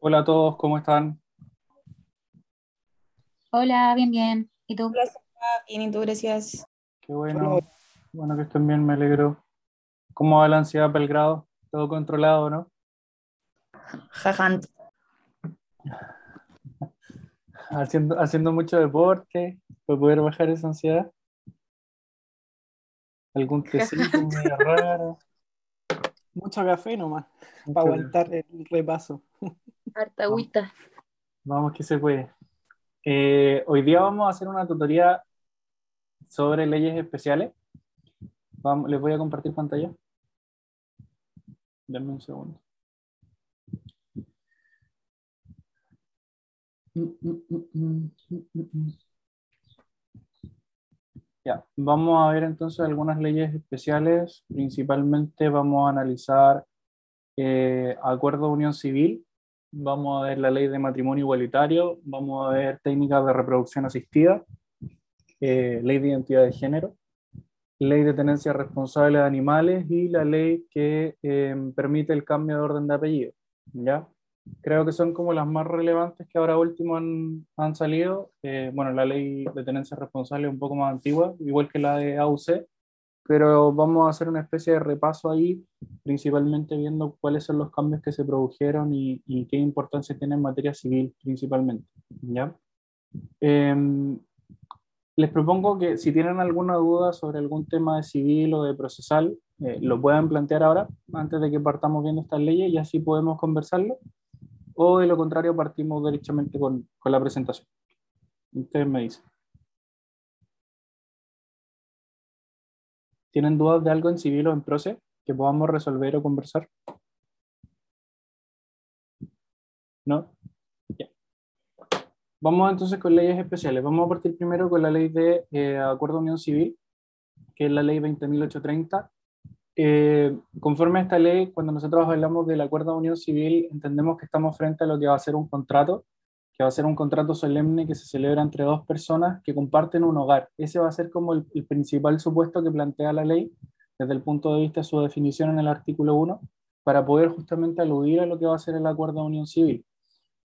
Hola a todos, ¿cómo están? Hola, bien, bien. ¿Y tú? Hola. Bien, y tú, gracias. Qué bueno, bueno que estén bien, me alegro. ¿Cómo va la ansiedad Belgrado? ¿Todo controlado, no? Jajant. Haciendo, haciendo mucho deporte para poder bajar esa ansiedad. ¿Algún tecito medio raro? Mucho café nomás, Mucho para aguantar el repaso. Harta agüita. Vamos que se puede. Eh, hoy día vamos a hacer una tutoría sobre leyes especiales. Vamos, les voy a compartir pantalla. Denme un segundo. Mm, mm, mm. Ya, vamos a ver entonces algunas leyes especiales. Principalmente vamos a analizar eh, acuerdo de unión civil, vamos a ver la ley de matrimonio igualitario, vamos a ver técnicas de reproducción asistida, eh, ley de identidad de género, ley de tenencia responsable de animales y la ley que eh, permite el cambio de orden de apellido. ¿ya? Creo que son como las más relevantes que ahora último han, han salido. Eh, bueno, la ley de tenencia responsable es un poco más antigua, igual que la de AUC, pero vamos a hacer una especie de repaso ahí, principalmente viendo cuáles son los cambios que se produjeron y, y qué importancia tiene en materia civil, principalmente. ¿ya? Em, les propongo que si tienen alguna duda sobre algún tema de civil o de procesal, eh, lo puedan plantear ahora, antes de que partamos viendo estas leyes, y así podemos conversarlo. O de lo contrario, partimos derechamente con, con la presentación. Ustedes me dicen. ¿Tienen dudas de algo en civil o en proce que podamos resolver o conversar? ¿No? Ya. Vamos entonces con leyes especiales. Vamos a partir primero con la ley de eh, Acuerdo de Unión Civil, que es la ley 20.830. Eh, conforme a esta ley, cuando nosotros hablamos del Acuerdo de Unión Civil, entendemos que estamos frente a lo que va a ser un contrato, que va a ser un contrato solemne que se celebra entre dos personas que comparten un hogar. Ese va a ser como el, principal supuesto que plantea la ley desde el punto de vista de su definición en el artículo 1, para poder justamente aludir a lo que va a ser el Acuerdo de Unión Civil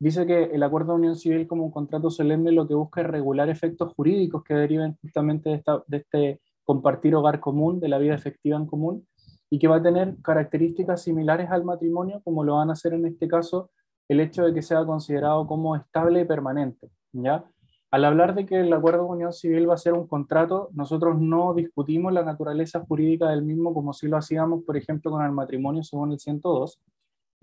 dice que el acuerdo de unión civil como un contrato solemne lo que busca es regular efectos jurídicos que deriven justamente de, esta, de, este compartir hogar común, de la vida efectiva en común, y que va a tener características similares al matrimonio, como lo van a hacer en este caso el hecho de que sea considerado como estable y permanente. ¿ya? Al hablar de que el acuerdo de unión civil va a ser un contrato, nosotros no discutimos la naturaleza jurídica del mismo como si lo hacíamos, por ejemplo, con el matrimonio según el 102,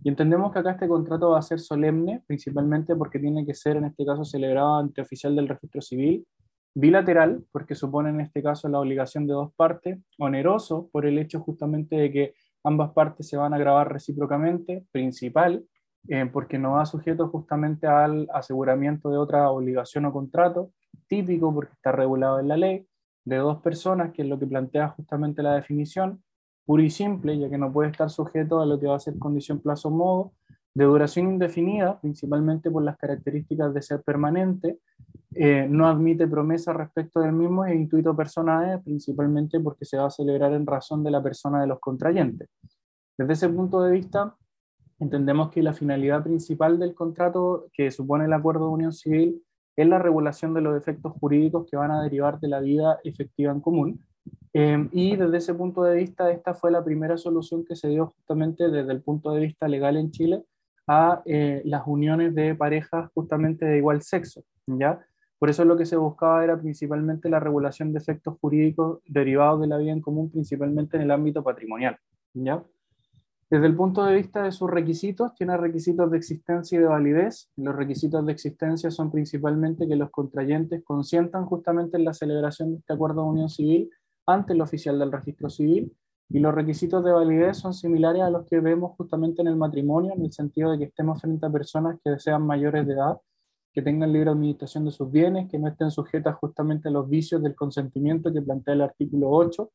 y entendemos que acá este contrato va a ser solemne, principalmente porque tiene que ser en este caso celebrado ante oficial del registro civil, bilateral, porque supone en este caso la obligación de dos partes, oneroso por el hecho justamente de que ambas partes se van a grabar recíprocamente, principal, eh, porque no va sujeto justamente al aseguramiento de otra obligación o contrato, típico porque está regulado en la ley, de dos personas, que es lo que plantea justamente la definición, puro y simple, ya que no puede estar sujeto a lo que va a ser condición plazo modo, de duración indefinida, principalmente por las características de ser permanente, eh, no admite promesa respecto del mismo e intuito personae, principalmente porque se va a celebrar en razón de la persona de los contrayentes. Desde ese punto de vista, entendemos que la finalidad principal del contrato que supone el acuerdo de unión civil es la regulación de los efectos jurídicos que van a derivar de la vida efectiva en común, eh, y desde ese punto de vista, esta fue la primera solución que se dio justamente desde el punto de vista legal en Chile a eh, las uniones de parejas justamente de igual sexo, ¿ya? Por eso lo que se buscaba era principalmente la regulación de efectos jurídicos derivados de la vida en común, principalmente en el ámbito patrimonial, ¿ya? Desde el punto de vista de sus requisitos, tiene requisitos de existencia y de validez. Los requisitos de existencia son principalmente que los contrayentes consientan justamente en la celebración de este acuerdo de unión civil ante el oficial del registro civil y los requisitos de validez son similares a los que vemos justamente en el matrimonio, en el sentido de que estemos frente a personas que sean mayores de edad, que tengan libre administración de sus bienes, que no estén sujetas justamente a los vicios del consentimiento que plantea el artículo 8,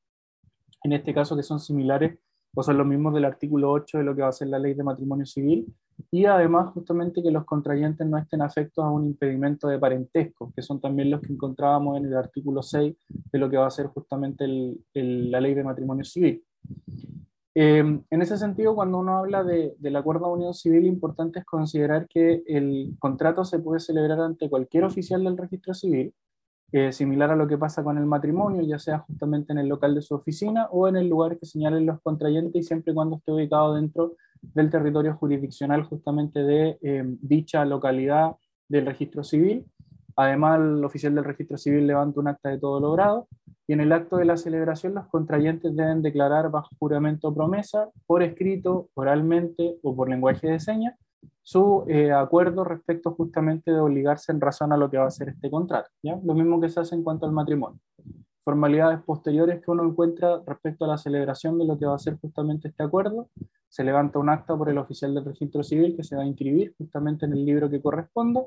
en este caso que son similares o son los mismos del artículo 8 de lo que va a ser la ley de matrimonio civil, y además justamente que los contrayentes no estén afectos a un impedimento de parentesco, que son también los que encontrábamos en el artículo 6 de lo que va a ser justamente la ley de matrimonio civil. Eh, en ese sentido, cuando uno habla de, del acuerdo de unión civil, importante es considerar que el contrato se puede celebrar ante cualquier oficial del registro civil, eh, similar a lo que pasa con el matrimonio, ya sea justamente en el local de su oficina o en el lugar que señalen los contrayentes y siempre y cuando esté ubicado dentro del territorio jurisdiccional justamente de eh, dicha localidad del registro civil. Además, el oficial del registro civil levanta un acta de todo logrado y en el acto de la celebración los contrayentes deben declarar bajo juramento o promesa, por escrito, oralmente o por lenguaje de señas, su eh, acuerdo respecto justamente de obligarse en razón a lo que va a ser este contrato. ¿ya? Lo mismo que se hace en cuanto al matrimonio. Formalidades posteriores que uno encuentra respecto a la celebración de lo que va a ser justamente este acuerdo. Se levanta un acta por el oficial del registro civil que se va a inscribir justamente en el libro que corresponda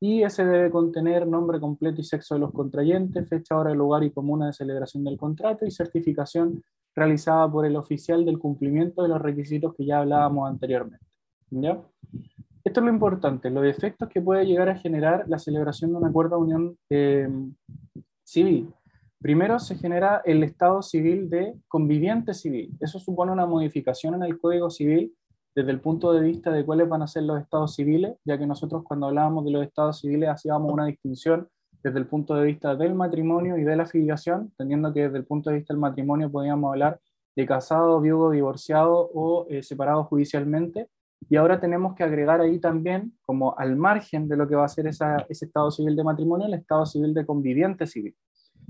y ese debe contener nombre completo y sexo de los contrayentes, fecha, hora, lugar y comuna de celebración del contrato y certificación realizada por el oficial del cumplimiento de los requisitos que ya hablábamos anteriormente. ¿ya? Esto es lo importante, los efectos que puede llegar a generar la celebración de un acuerdo de unión eh, civil. Primero se genera el estado civil de conviviente civil. Eso supone una modificación en el Código Civil desde el punto de vista de cuáles van a ser los estados civiles, ya que nosotros cuando hablábamos de los estados civiles hacíamos una distinción desde el punto de vista del matrimonio y de la filiación, teniendo que desde el punto de vista del matrimonio podíamos hablar de casado, viudo, divorciado o eh, separado judicialmente, y ahora tenemos que agregar ahí también, como al margen de lo que va a ser esa, ese estado civil de matrimonio, el estado civil de conviviente civil,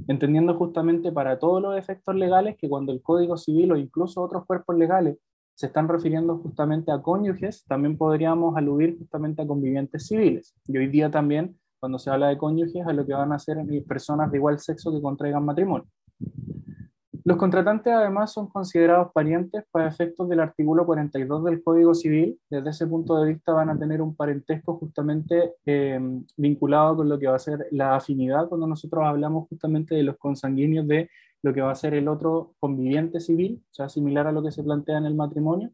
entendiendo justamente para todos los efectos legales que cuando el Código Civil o incluso otros cuerpos legales se están refiriendo justamente a cónyuges, también podríamos aludir justamente a convivientes civiles. Y hoy día también, cuando se habla de cónyuges, a lo que van a ser personas de igual sexo que contraigan matrimonio. Los contratantes además son considerados parientes para efectos del artículo 42 del Código Civil. Desde ese punto de vista van a tener un parentesco justamente eh, vinculado con lo que va a ser la afinidad cuando nosotros hablamos justamente de los consanguíneos de lo que va a ser el otro conviviente civil, o sea, similar a lo que se plantea en el matrimonio.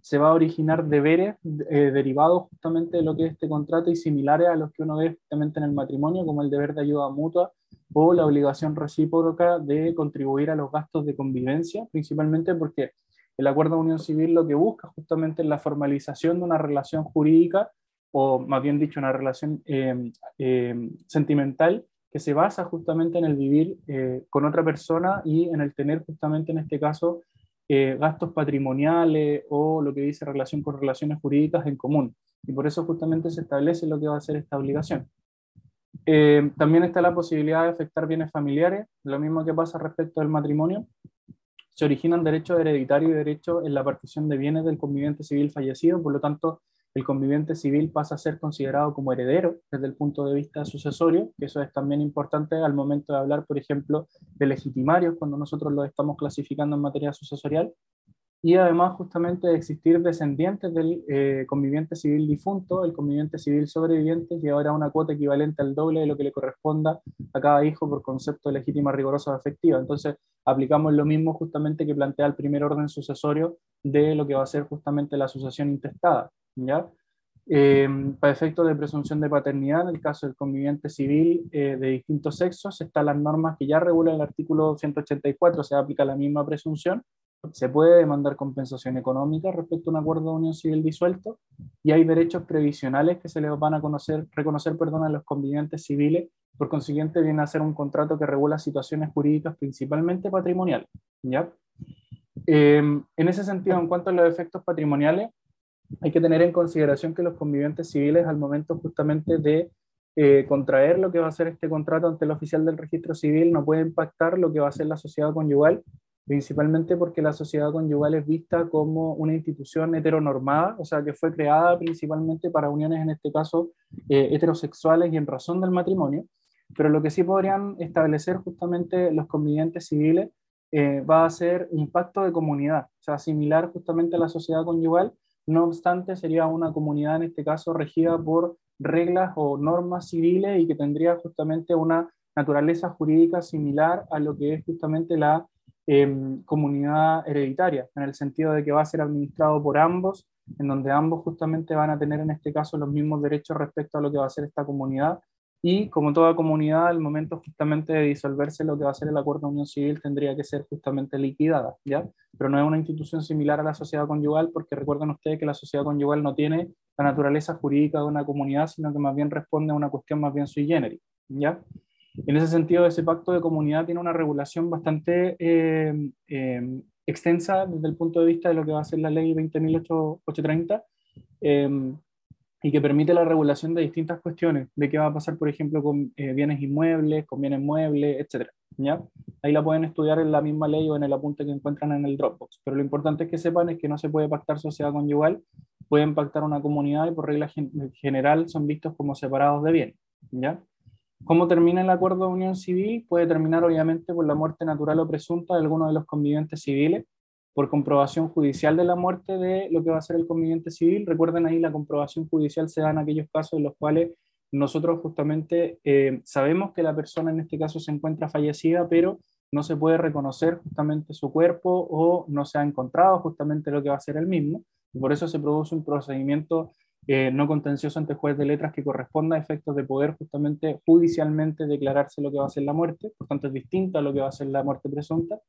Se va a originar deberes eh, derivados justamente de lo que es este contrato y similares a los que uno ve justamente en el matrimonio, como el deber de ayuda mutua o la obligación recíproca de contribuir a los gastos de convivencia, principalmente porque el acuerdo de unión civil lo que busca justamente es la formalización de una relación jurídica, o más bien dicho, una relación eh, eh, sentimental que se basa justamente en el vivir eh, con otra persona y en el tener justamente en este caso gastos patrimoniales o lo que dice relación con relaciones jurídicas en común. Y por eso justamente se establece lo que va a ser esta obligación. Eh, también está la posibilidad de afectar bienes familiares, lo mismo que pasa respecto al matrimonio. Se originan derechos hereditarios y derechos en la partición de bienes del conviviente civil fallecido, por lo tanto, el conviviente civil pasa a ser considerado como heredero desde el punto de vista sucesorio, que eso es también importante al momento de hablar, por ejemplo, de legitimarios, cuando nosotros lo estamos clasificando en materia sucesorial, y además justamente de existir descendientes del eh, conviviente civil difunto, el conviviente civil sobreviviente llevará una cuota equivalente al doble de lo que le corresponda a cada hijo por concepto de legítima, rigurosa o afectiva. Entonces, aplicamos lo mismo justamente que plantea el primer orden sucesorio de lo que va a ser justamente la sucesión intestada. ¿ya? Eh, para efectos de presunción de paternidad, en el caso del conviviente civil eh, de distintos sexos, están las normas que ya regulan el artículo 184, se aplica la misma presunción, se puede demandar compensación económica respecto a un acuerdo de unión civil disuelto y hay derechos previsionales que se les van a conocer, reconocer perdón, a los convivientes civiles. Por consiguiente, viene a ser un contrato que regula situaciones jurídicas principalmente patrimoniales. ¿ya? Em, en ese sentido, en cuanto a los efectos patrimoniales, hay que tener en consideración que los convivientes civiles al momento justamente de eh, contraer lo que va a ser este contrato ante el oficial del registro civil no puede impactar lo que va a ser la sociedad conyugal principalmente porque la sociedad conyugal es vista como una institución heteronormada, o sea, que fue creada principalmente para uniones, en este caso, eh, heterosexuales y en razón del matrimonio, pero lo que sí podrían establecer justamente los convivientes civiles eh, va a ser un pacto de comunidad, o sea, similar justamente a la sociedad conyugal, no obstante sería una comunidad en este caso regida por reglas o normas civiles y que tendría justamente una naturaleza jurídica similar a lo que es justamente la comunidad hereditaria, en el sentido de que va a ser administrado por ambos, en donde ambos justamente van a tener en este caso los mismos derechos respecto a lo que va a ser esta comunidad, y como toda comunidad, al momento justamente de disolverse lo que va a ser el acuerdo de unión civil tendría que ser justamente liquidada, ¿ya? Pero no es una institución similar a la sociedad conyugal porque recuerden ustedes que la sociedad conyugal no tiene la naturaleza jurídica de una comunidad, sino que más bien responde a una cuestión más bien sui generis, ¿ya? En ese sentido, ese pacto de comunidad tiene una regulación bastante eh, eh, extensa desde el punto de vista de lo que va a ser la ley 20.830, eh, y que permite la regulación de distintas cuestiones, de qué va a pasar, por ejemplo, con eh, bienes inmuebles, con bienes muebles, etc. ¿ya? Ahí la pueden estudiar en la misma ley o en el apunte que encuentran en el Dropbox. Pero lo importante es que sepan es que no se puede pactar sociedad conyugal, pueden pactar una comunidad y por regla general son vistos como separados de bien. ¿ya? ¿Cómo termina el acuerdo de unión civil? Puede terminar obviamente por la muerte natural o presunta de alguno de los convivientes civiles, por comprobación judicial de la muerte de lo que va a ser el conviviente civil. Recuerden ahí, la comprobación judicial se da en aquellos casos en los cuales nosotros justamente eh, sabemos que la persona en este caso se encuentra fallecida, pero no se puede reconocer justamente su cuerpo o no se ha encontrado justamente lo que va a ser el mismo. Y por eso se produce un procedimiento eh, no contencioso ante juez de letras que corresponda a efectos de poder justamente judicialmente declararse lo que va a ser la muerte, por tanto es distinto a lo que va a ser la muerte presunta,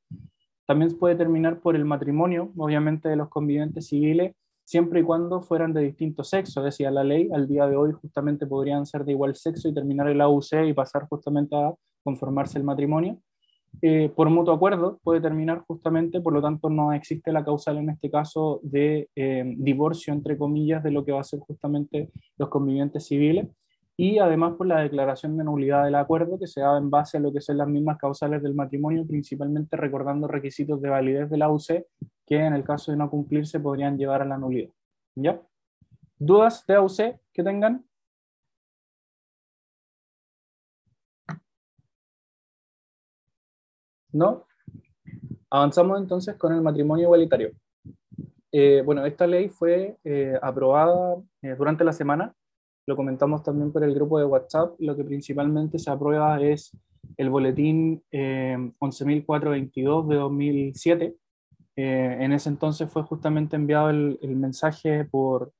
también puede terminar por el matrimonio, obviamente, de los convivientes civiles, siempre y cuando fueran de distinto sexo, decía la ley, al día de hoy justamente podrían ser de igual sexo y terminar el AUC y pasar justamente a conformarse el matrimonio. Eh, por mutuo acuerdo puede terminar justamente, por lo tanto no existe la causal en este caso de eh, divorcio, entre comillas, de lo que va a ser justamente los convivientes civiles y además por la declaración de nulidad del acuerdo que se da en base a lo que son las mismas causales del matrimonio, principalmente recordando requisitos de validez de la que en el caso de no cumplirse podrían llevar a la nulidad. ¿Ya? ¿Dudas de AUC que tengan? ¿No? Avanzamos entonces con el matrimonio igualitario. Eh, bueno, esta ley fue eh, aprobada eh, durante la semana lo comentamos también por el grupo de WhatsApp, lo que principalmente se aprueba es el boletín 11.422 de 2007. Eh, en ese entonces fue justamente enviado el, mensaje por,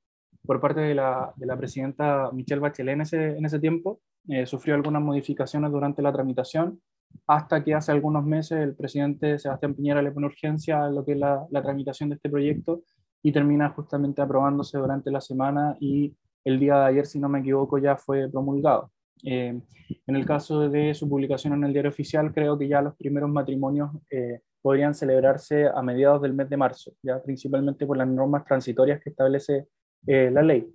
por parte de la, de la, presidenta Michelle Bachelet en ese, en ese tiempo. Eh, sufrió algunas modificaciones durante la tramitación, hasta que hace algunos meses el presidente Sebastián Piñera le pone urgencia a lo que es la, la tramitación de este proyecto y termina justamente aprobándose durante la semana y el día de ayer, si no me equivoco, ya fue promulgado. Eh, en el caso de su publicación en el diario oficial, creo que ya los primeros matrimonios eh, podrían celebrarse a mediados del mes de marzo, ya principalmente por las normas transitorias que establece eh, la ley.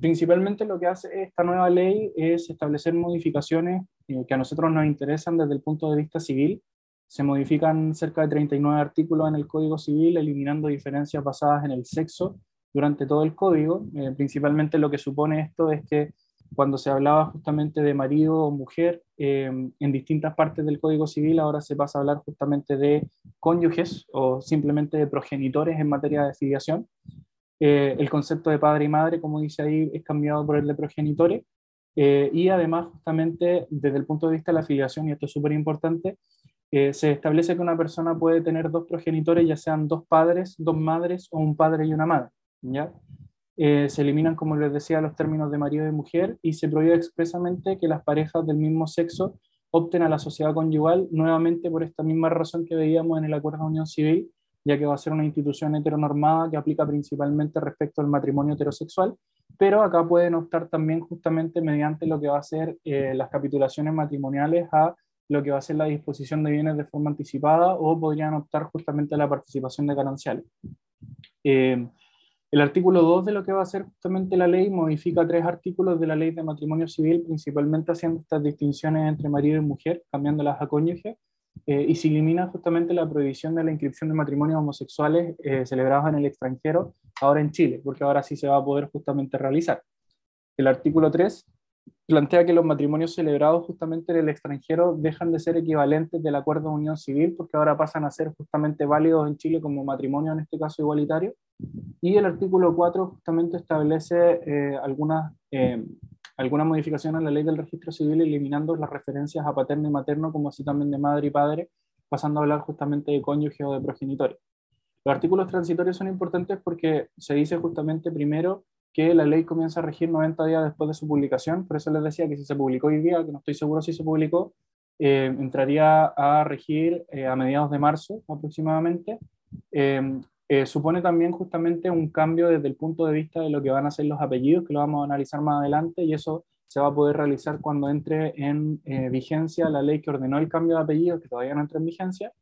Principalmente lo que hace esta nueva ley es establecer modificaciones que a nosotros nos interesan desde el punto de vista civil. Se modifican cerca de 39 artículos en el Código Civil, eliminando diferencias basadas en el sexo durante todo el código. Eh, principalmente lo que supone esto es que cuando se hablaba justamente de marido o mujer eh, en distintas partes del Código Civil, ahora se pasa a hablar justamente de cónyuges o simplemente de progenitores en materia de filiación. Eh, el concepto de padre y madre, como dice ahí, es cambiado por el de progenitores. y además, justamente desde el punto de vista de la filiación, y esto es súper importante, se establece que una persona puede tener dos progenitores, ya sean dos padres, dos madres o un padre y una madre. ¿ya? Eh, se eliminan, como les decía, los términos de marido y mujer y se prohíbe expresamente que las parejas del mismo sexo opten a la sociedad conyugal, nuevamente por esta misma razón que veíamos en el acuerdo de unión civil, ya que va a ser una institución heteronormada que aplica principalmente respecto al matrimonio heterosexual, pero acá pueden optar también justamente mediante lo que va a ser eh, las capitulaciones matrimoniales a lo que va a ser la disposición de bienes de forma anticipada o podrían optar justamente a la participación de gananciales. Eh, el artículo 2 de lo que va a ser justamente la ley modifica tres artículos de la ley de matrimonio civil, principalmente haciendo estas distinciones entre marido y mujer, cambiándolas a cónyuge, eh, y se elimina justamente la prohibición de la inscripción de matrimonios homosexuales eh, celebrados en el extranjero, ahora en Chile, porque ahora sí se va a poder justamente realizar. El artículo 3 plantea que los matrimonios celebrados justamente en el extranjero dejan de ser equivalentes del acuerdo de unión civil porque ahora pasan a ser justamente válidos en Chile como matrimonio, en este caso igualitario. Y el artículo 4 justamente establece eh, algunas, eh, alguna modificación a la ley del registro civil eliminando las referencias a paterno y materno como así también de madre y padre, pasando a hablar justamente de cónyuge o de progenitores. Los artículos transitorios son importantes porque se dice justamente primero que la ley comienza a regir 90 días después de su publicación, por eso les decía que si se publicó hoy día, que no estoy seguro si se publicó, eh, entraría a regir eh, a mediados de marzo aproximadamente. Eh, eh, supone también justamente un cambio desde el punto de vista de lo que van a ser los apellidos, que lo vamos a analizar más adelante, y eso se va a poder realizar cuando entre en eh, vigencia la ley que ordenó el cambio de apellidos, que todavía no entra en vigencia,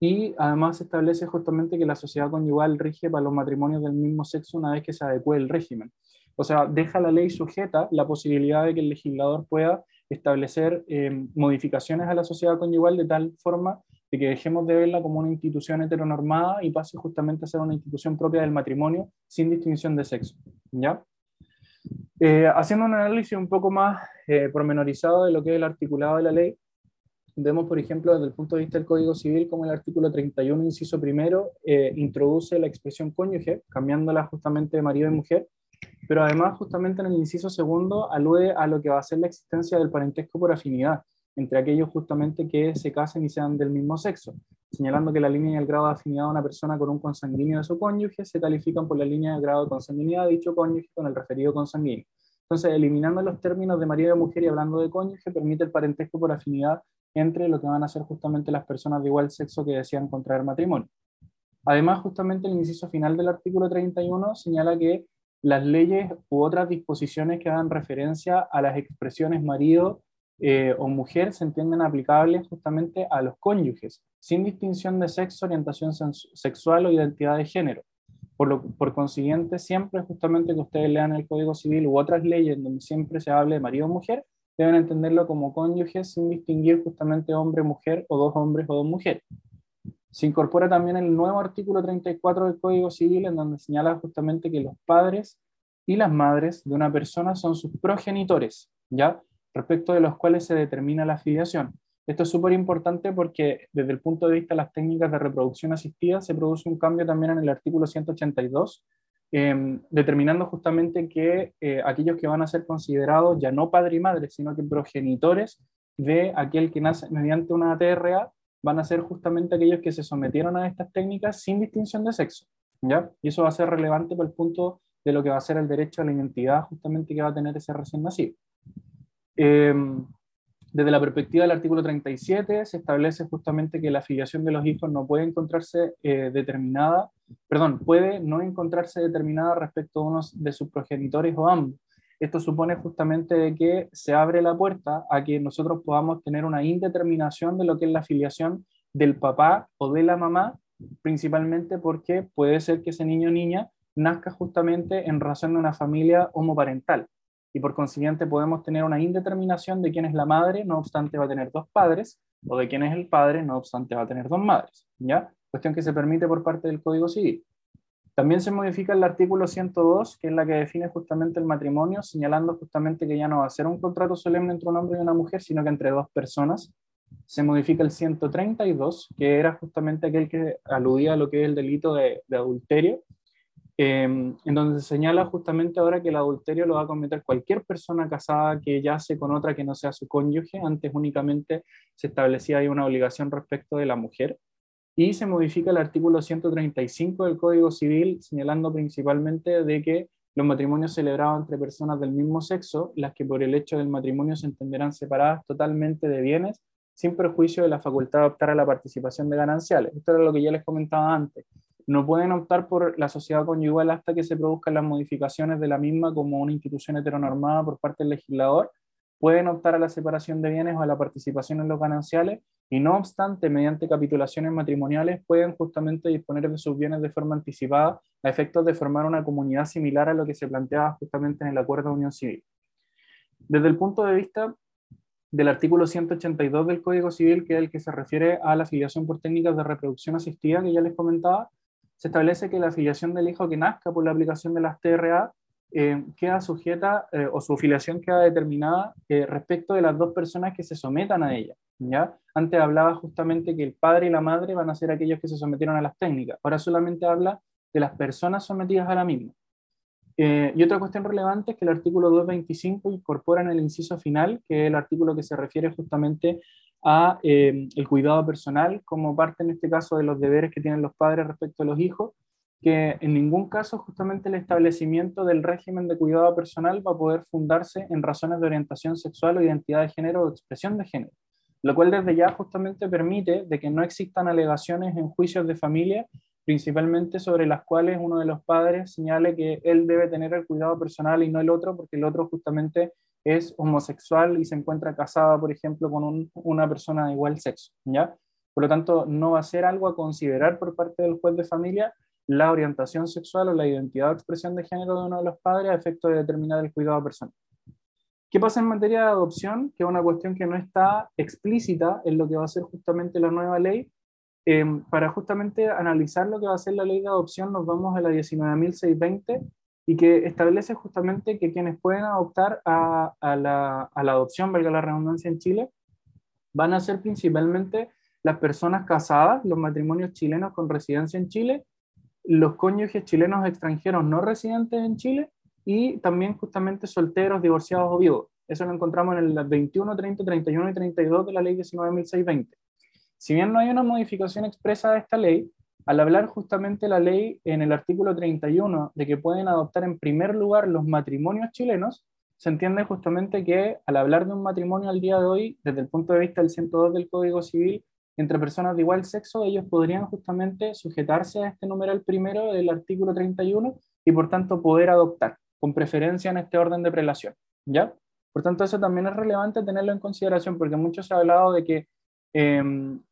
y además establece justamente que la sociedad conyugal rige para los matrimonios del mismo sexo una vez que se adecue el régimen. O sea, deja la ley sujeta la posibilidad de que el legislador pueda establecer eh, modificaciones a la sociedad conyugal de tal forma de que dejemos de verla como una institución heteronormada y pase justamente a ser una institución propia del matrimonio sin distinción de sexo. ¿ya? Eh, haciendo un análisis un poco más eh, pormenorizado de lo que es el articulado de la ley, vemos, por ejemplo, desde el punto de vista del Código Civil, como el artículo 31, inciso primero, eh, introduce la expresión cónyuge, cambiándola justamente de marido y mujer, pero además justamente en el inciso segundo alude a lo que va a ser la existencia del parentesco por afinidad, entre aquellos justamente que se casen y sean del mismo sexo, señalando que la línea y el grado de afinidad de una persona con un consanguíneo de su cónyuge se califican por la línea de grado de consanguinidad de dicho cónyuge con el referido consanguíneo. Entonces, eliminando los términos de marido y mujer y hablando de cónyuge, permite el parentesco por afinidad entre lo que van a ser justamente las personas de igual sexo que desean contraer matrimonio. Además, justamente el inciso final del artículo 31 señala que las leyes u otras disposiciones que hagan referencia a las expresiones marido eh, o mujer se entienden aplicables justamente a los cónyuges, sin distinción de sexo, orientación sexual o identidad de género. Por, lo, por consiguiente, siempre justamente que ustedes lean el Código Civil u otras leyes donde siempre se hable de marido o mujer, deben entenderlo como cónyuges sin distinguir justamente hombre-mujer o dos hombres o dos mujeres. Se incorpora también el nuevo artículo 34 del Código Civil en donde señala justamente que los padres y las madres de una persona son sus progenitores, ¿ya? Respecto de los cuales se determina la afiliación. Esto es súper importante porque desde el punto de vista de las técnicas de reproducción asistida se produce un cambio también en el artículo 182, eh, determinando justamente que eh, aquellos que van a ser considerados ya no padre y madre, sino que progenitores de aquel que nace mediante una TRA, van a ser justamente aquellos que se sometieron a estas técnicas sin distinción de sexo. ¿ya? Y eso va a ser relevante para el punto de lo que va a ser el derecho a la identidad justamente que va a tener ese recién nacido. Em, desde la perspectiva del artículo 37 se establece justamente que la afiliación de los hijos no puede encontrarse eh, determinada, perdón, puede no encontrarse determinada respecto a uno de sus progenitores o ambos. Esto supone justamente que se abre la puerta a que nosotros podamos tener una indeterminación de lo que es la afiliación del papá o de la mamá, principalmente porque puede ser que ese niño o niña nazca justamente en razón de una familia homoparental y por consiguiente podemos tener una indeterminación de quién es la madre, no obstante va a tener dos padres, o de quién es el padre, no obstante va a tener dos madres, ¿ya? Cuestión que se permite por parte del Código Civil. También se modifica el artículo 102, que es la que define justamente el matrimonio, señalando justamente que ya no va a ser un contrato solemne entre un hombre y una mujer, sino que entre dos personas. Se modifica el 132, que era justamente aquel que aludía a lo que es el delito de, de adulterio, Em, en donde se señala justamente ahora que el adulterio lo va a cometer cualquier persona casada que yace con otra que no sea su cónyuge. Antes únicamente se establecía ahí una obligación respecto de la mujer. Y se modifica el artículo 135 del Código Civil, señalando principalmente de que los matrimonios celebrados entre personas del mismo sexo, las que por el hecho del matrimonio se entenderán separadas totalmente de bienes, sin perjuicio de la facultad de optar a la participación de gananciales. Esto era lo que ya les comentaba antes no pueden optar por la sociedad conyugal hasta que se produzcan las modificaciones de la misma como una institución heteronormada por parte del legislador. Pueden optar a la separación de bienes o a la participación en los gananciales y no obstante, mediante capitulaciones matrimoniales, pueden justamente disponer de sus bienes de forma anticipada a efectos de formar una comunidad similar a lo que se planteaba justamente en el Acuerdo de Unión Civil. Desde el punto de vista del artículo 182 del Código Civil, que es el que se refiere a la afiliación por técnicas de reproducción asistida, que ya les comentaba, se establece que la afiliación del hijo que nazca por la aplicación de las TRA eh, queda sujeta eh, o su afiliación queda determinada eh, respecto de las dos personas que se sometan a ella. ¿ya? Antes hablaba justamente que el padre y la madre van a ser aquellos que se sometieron a las técnicas. Ahora solamente habla de las personas sometidas a la misma. y otra cuestión relevante es que el artículo 225 incorpora en el inciso final, que es el artículo que se refiere justamente a eh, el cuidado personal como parte en este caso de los deberes que tienen los padres respecto a los hijos, que en ningún caso justamente el establecimiento del régimen de cuidado personal va a poder fundarse en razones de orientación sexual o identidad de género o expresión de género, lo cual desde ya justamente permite de que no existan alegaciones en juicios de familia, principalmente sobre las cuales uno de los padres señale que él debe tener el cuidado personal y no el otro, porque el otro justamente es homosexual y se encuentra casada, por ejemplo, con un- una persona de igual sexo, ¿ya? Por lo tanto, no va a ser algo a considerar por parte del juez de familia la orientación sexual o la identidad o expresión de género de uno de los padres a efecto de determinar el cuidado personal. ¿Qué pasa en materia de adopción? Que es una cuestión que no está explícita en lo que va a ser justamente la nueva ley. Eh, para justamente analizar lo que va a ser la ley de adopción, nos vamos a la 19.620 y que establece justamente que quienes pueden adoptar a, a la, a la adopción, valga la redundancia en Chile, van a ser principalmente las personas casadas, los matrimonios chilenos con residencia en Chile, los cónyuges chilenos extranjeros no residentes en Chile y también justamente solteros, divorciados o viudos. Eso lo encontramos en el 21, 30, 31 y 32 de la ley 19.620. Si bien no hay una modificación expresa de esta ley, al hablar justamente la ley en el artículo 31 de que pueden adoptar en primer lugar los matrimonios chilenos, se entiende justamente que al hablar de un matrimonio al día de hoy, desde el punto de vista del 102 del Código Civil, entre personas de igual sexo, ellos podrían justamente sujetarse a este numeral primero del artículo 31 y por tanto poder adoptar, con preferencia en este orden de prelación. ¿Ya? Por tanto, eso también es relevante tenerlo en consideración porque mucho se ha hablado de que eh,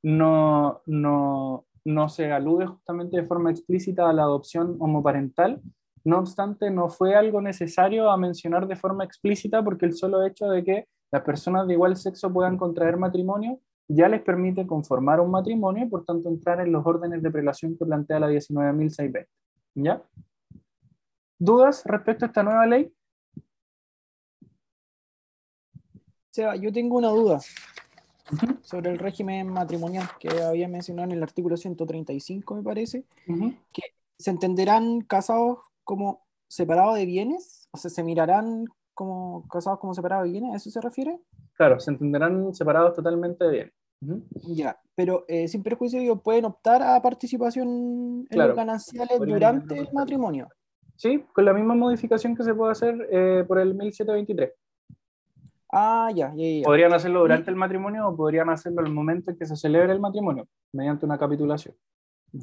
no, no, no se alude justamente de forma explícita a la adopción homoparental. No obstante, no fue algo necesario a mencionar de forma explícita porque el solo hecho de que las personas de igual sexo puedan contraer matrimonio ya les permite conformar un matrimonio y por tanto entrar en los órdenes de prelación que plantea la 19.620. ¿Ya? ¿Dudas respecto a esta nueva ley? Yo tengo una duda sobre el régimen matrimonial que había mencionado en el artículo 135, me parece. Ujú. ¿Se entenderán casados como separados de bienes? O sea, ¿se mirarán como casados como separados de bienes? ¿A eso se refiere? Claro, se entenderán separados totalmente bien. Ujú. Ya, pero eh, sin perjuicio, ellos pueden optar a participación en los gananciales durante el matrimonio. Sí, con la misma modificación que se puede hacer eh, por el 1723. Ah, ya, ya, ya. Podrían hacerlo durante el matrimonio o podrían hacerlo el momento en que se celebre el matrimonio, mediante una capitulación.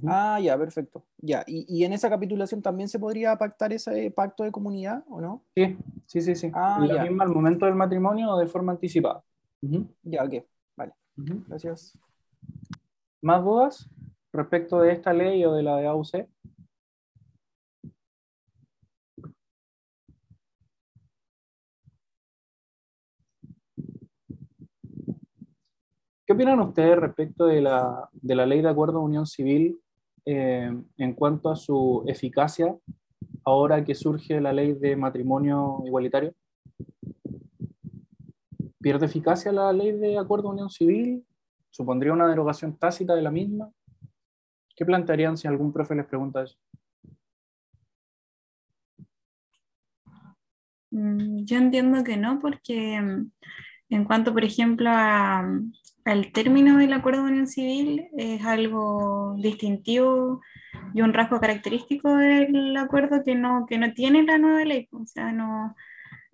Ah, ya, perfecto. Ya, y, y en esa capitulación también se podría pactar ese pacto de comunidad, ¿o no? Sí, sí, sí. sí. Ah, la ya. misma al momento del matrimonio o de forma anticipada. Ujú, Ya, ok, vale, ujú. gracias. ¿Más dudas respecto de esta ley o de la de AUC? ¿Qué opinan ustedes respecto de la, de la ley de acuerdo de unión civil eh, en cuanto a su eficacia ahora que surge la ley de matrimonio igualitario? ¿Pierde eficacia la ley de acuerdo de unión civil? ¿Supondría una derogación tácita de la misma? ¿Qué plantearían si algún profe les pregunta eso? Mm, Yo entiendo que no, porque mm, en cuanto, por ejemplo, a, al término del acuerdo de unión civil, es algo distintivo y un rasgo característico del acuerdo que no, que no tiene la nueva ley. O sea, no,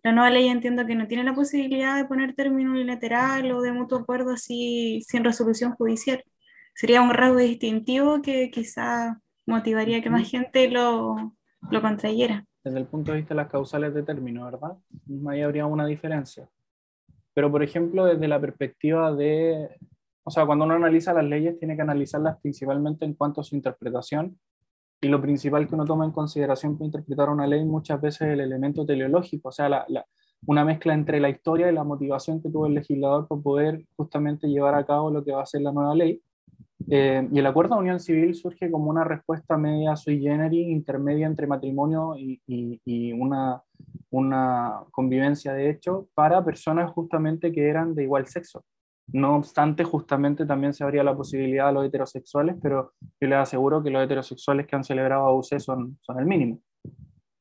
la nueva ley entiendo que no tiene la posibilidad de poner término unilateral o de mutuo acuerdo así sin resolución judicial. Sería un rasgo distintivo que quizá motivaría que más gente lo, lo contrayera. Desde el punto de vista de las causales de término, ¿verdad? Ahí habría una diferencia. Pero, por ejemplo, desde la perspectiva de, o sea, cuando uno analiza las leyes, tiene que analizarlas principalmente en cuanto a su interpretación. Y lo principal que uno toma en consideración para interpretar una ley muchas veces es el elemento teleológico, o sea, la, la- una mezcla entre la historia y la motivación que tuvo el legislador para poder justamente llevar a cabo lo que va a ser la nueva ley. Eh, y el acuerdo de unión civil surge como una respuesta media sui generis, intermedia entre matrimonio y, y- y una, una convivencia de hecho para personas justamente que eran de igual sexo. No obstante, justamente también se abría la posibilidad a los heterosexuales, pero yo les aseguro que los heterosexuales que han celebrado AUC son, son el mínimo.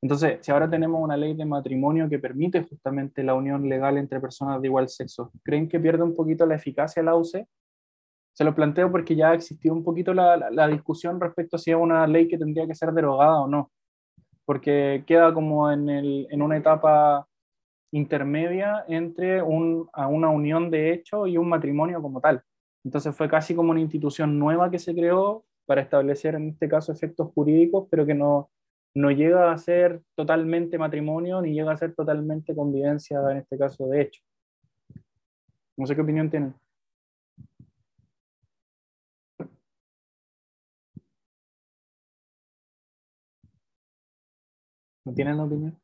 Entonces, si ahora tenemos una ley de matrimonio que permite justamente la unión legal entre personas de igual sexo, ¿creen que pierde un poquito la eficacia la AUC? Se lo planteo porque ya existió un poquito la, la, la discusión respecto a si es una ley que tendría que ser derogada o no, porque queda como en, el, en una etapa intermedia entre un, a una unión de hecho y un matrimonio como tal. Entonces fue casi como una institución nueva que se creó para establecer en este caso efectos jurídicos, pero que no, no llega a ser totalmente matrimonio ni llega a ser totalmente convivencia, en este caso de hecho. No sé qué opinión tienen. ¿No tienen opinión?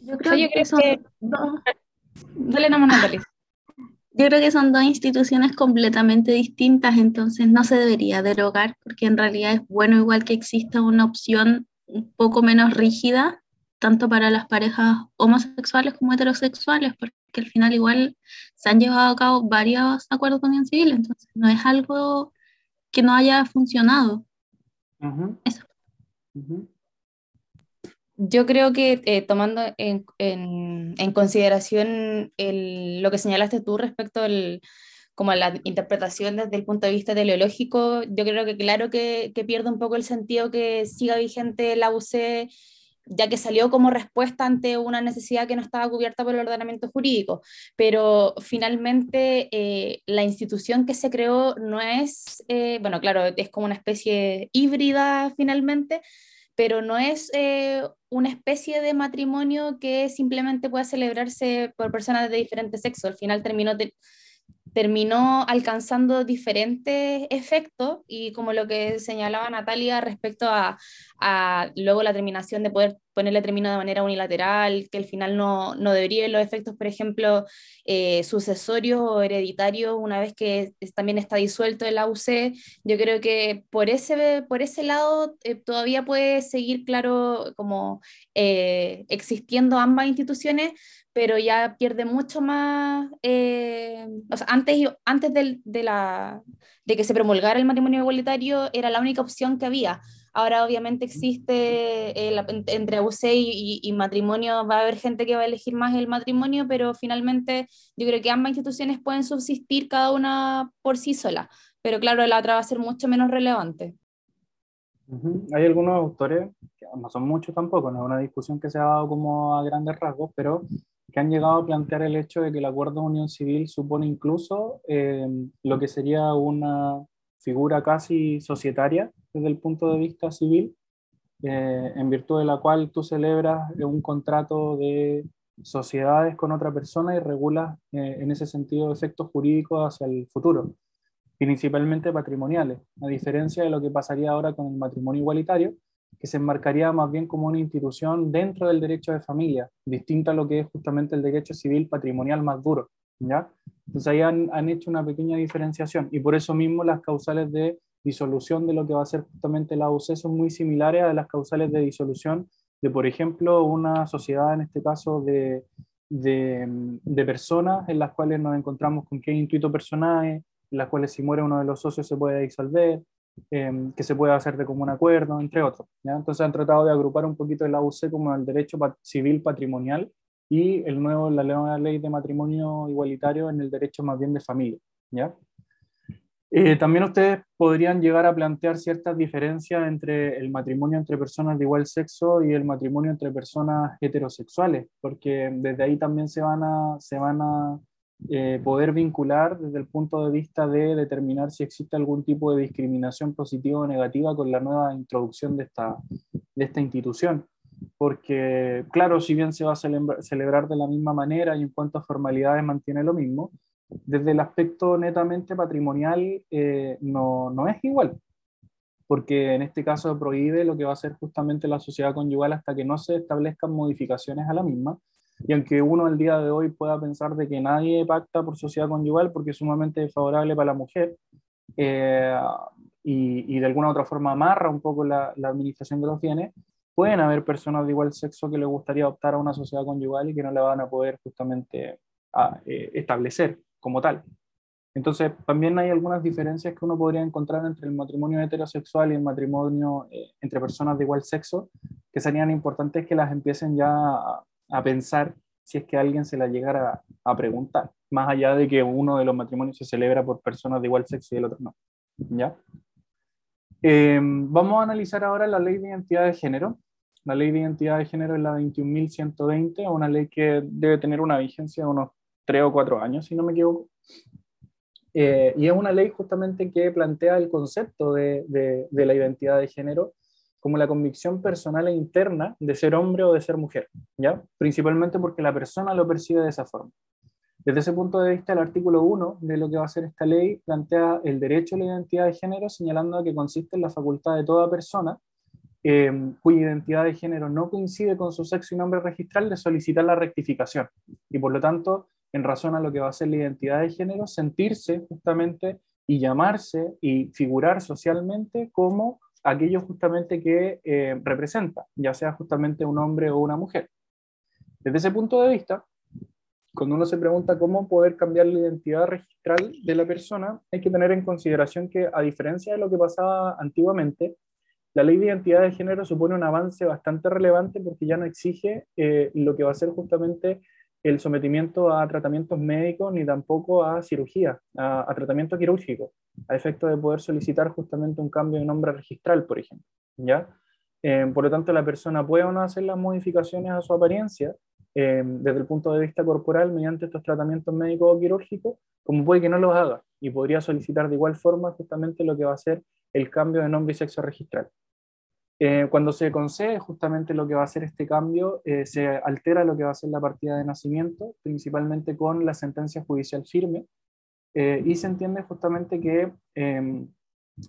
Yo creo, Yo que, creo son que- dos, Dale nomás, Natalia. yo creo que son dos instituciones completamente distintas, entonces no se debería derogar, porque en realidad es bueno igual que exista una opción un poco menos rígida, tanto para las parejas homosexuales como heterosexuales, porque al final igual se han llevado a cabo varios acuerdos de unión civil, entonces no es algo que no haya funcionado. Eso. Ujú. Yo creo que eh, tomando en, en- en consideración lo que señalaste tú respecto al, como a la interpretación desde el punto de vista teleológico, yo creo que claro que, que pierde un poco el sentido que siga vigente la UC, ya que salió como respuesta ante una necesidad que no estaba cubierta por el ordenamiento jurídico. Pero finalmente eh, la institución que se creó no es, eh, bueno, claro, es como una especie híbrida finalmente, pero no es una especie de matrimonio que simplemente pueda celebrarse por personas de diferentes sexos. Al final terminó, te- terminó alcanzando diferentes efectos y como lo que señalaba Natalia respecto a, luego la terminación de poder ponerle término de manera unilateral, que al final no, no debería los efectos, por ejemplo, eh, sucesorios o hereditarios una vez que también está disuelto el AUC. Yo creo que por ese, por ese lado eh, todavía puede seguir, claro, como eh, existiendo ambas instituciones, pero ya pierde mucho más, eh, o sea, antes, antes del- de, la, de que se promulgara el matrimonio igualitario era la única opción que había. Ahora obviamente existe eh, la- en- entre AUC y, y- y matrimonio, va a haber gente que va a elegir más el matrimonio, pero finalmente yo creo que ambas instituciones pueden subsistir cada una por sí sola, pero claro, la otra va a ser mucho menos relevante. Hay algunos autores, que no son muchos tampoco, no es una discusión que se ha dado como a grandes rasgos, pero que han llegado a plantear el hecho de que el acuerdo de unión civil supone incluso eh, lo que sería una figura casi societaria desde el punto de vista civil, eh, en virtud de la cual tú celebras un contrato de sociedades con otra persona y regulas eh, en ese sentido efectos jurídicos hacia el futuro principalmente patrimoniales, a diferencia de lo que pasaría ahora con el matrimonio igualitario, que se enmarcaría más bien como una institución dentro del derecho de familia, distinta a lo que es justamente el derecho civil patrimonial más duro. ¿ya? Entonces ahí han, hecho una pequeña diferenciación y por eso mismo las causales de disolución de lo que va a ser justamente la AUC son muy similares a las causales de disolución de, por ejemplo, una sociedad, en este caso, de, de, personas en las cuales nos encontramos con hay intuito personaje, en las cuales si muere uno de los socios se puede disolver, eh, que se puede hacer de común acuerdo, entre otros. ¿ya? Entonces han tratado de agrupar un poquito el AUC como el derecho civil patrimonial y el nuevo, la nueva ley de matrimonio igualitario en el derecho más bien de familia. ¿ya? Eh, también ustedes podrían llegar a plantear ciertas diferencias entre el matrimonio entre personas de igual sexo y el matrimonio entre personas heterosexuales, porque desde ahí también se van a, se van a eh, poder vincular desde el punto de vista de determinar si existe algún tipo de discriminación positiva o negativa con la nueva introducción de esta, de esta institución. Porque, claro, si bien se va a celebra celebrar de la misma manera y en cuanto a formalidades mantiene lo mismo, desde el aspecto netamente patrimonial eh, no, no, es igual, porque en este caso prohíbe lo que va a ser justamente la sociedad conyugal hasta que no se establezcan modificaciones a la misma. Y aunque uno el día de hoy pueda pensar de que nadie pacta por sociedad conyugal porque es sumamente desfavorable para la mujer eh, y, de alguna u otra forma amarra un poco la, administración de los bienes, pueden haber personas de igual sexo que les gustaría optar a una sociedad conyugal y que no la van a poder justamente a, eh, establecer como tal. Entonces, también hay algunas diferencias que uno podría encontrar entre el matrimonio heterosexual y el matrimonio eh, entre personas de igual sexo, que serían importantes que las empiecen ya a, pensar si es que alguien se la llegara a, preguntar. más allá de que uno de los matrimonios se celebra por personas de igual sexo y el otro no. ¿Ya? Em, vamos a analizar ahora la ley de identidad de género. La ley de identidad de género es la 21.120, una ley que debe tener una vigencia de unos 3 o 4 años, si no me equivoco. Eh, y es una ley justamente que plantea el concepto de, de, de, la identidad de género como la convicción personal e interna de ser hombre o de ser mujer, ¿ya? Principalmente porque la persona lo percibe de esa forma. Desde ese punto de vista, el artículo 1 de lo que va a ser esta ley plantea el derecho a la identidad de género, señalando que consiste en la facultad de toda persona eh, cuya identidad de género no coincide con su sexo y nombre registral de solicitar la rectificación. Y por lo tanto, en razón a lo que va a ser la identidad de género, sentirse justamente y llamarse y figurar socialmente como aquello justamente que eh, representa, ya sea justamente un hombre o una mujer. Desde ese punto de vista, cuando uno se pregunta cómo poder cambiar la identidad registral de la persona, hay que tener en consideración que, a diferencia de lo que pasaba antiguamente, la ley de identidad de género supone un avance bastante relevante porque ya no exige eh, lo que va a ser justamente el sometimiento a tratamientos médicos ni tampoco a cirugía, a, tratamiento quirúrgico, a efecto de poder solicitar justamente un cambio de nombre registral, por ejemplo. ¿ya? Eh, por lo tanto, la persona puede o no hacer las modificaciones a su apariencia eh, desde el punto de vista corporal mediante estos tratamientos médicos o quirúrgicos, como puede que no los haga y podría solicitar de igual forma justamente lo que va a ser el cambio de nombre y sexo registral. Eh, cuando se concede justamente lo que va a ser este cambio, eh, se altera lo que va a ser la partida de nacimiento, principalmente con la sentencia judicial firme, eh, y se entiende justamente que em,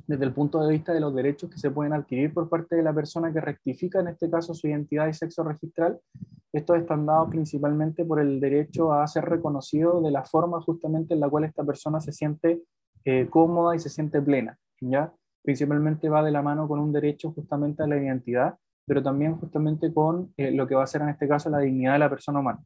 desde el punto de vista de los derechos que se pueden adquirir por parte de la persona que rectifica, en este caso, su identidad y sexo registral, estos están dados principalmente por el derecho a ser reconocido de la forma justamente en la cual esta persona se siente cómoda y se siente plena, ¿ya? Principalmente va de la mano con un derecho justamente a la identidad, pero también justamente con eh, lo que va a ser en este caso la dignidad de la persona humana.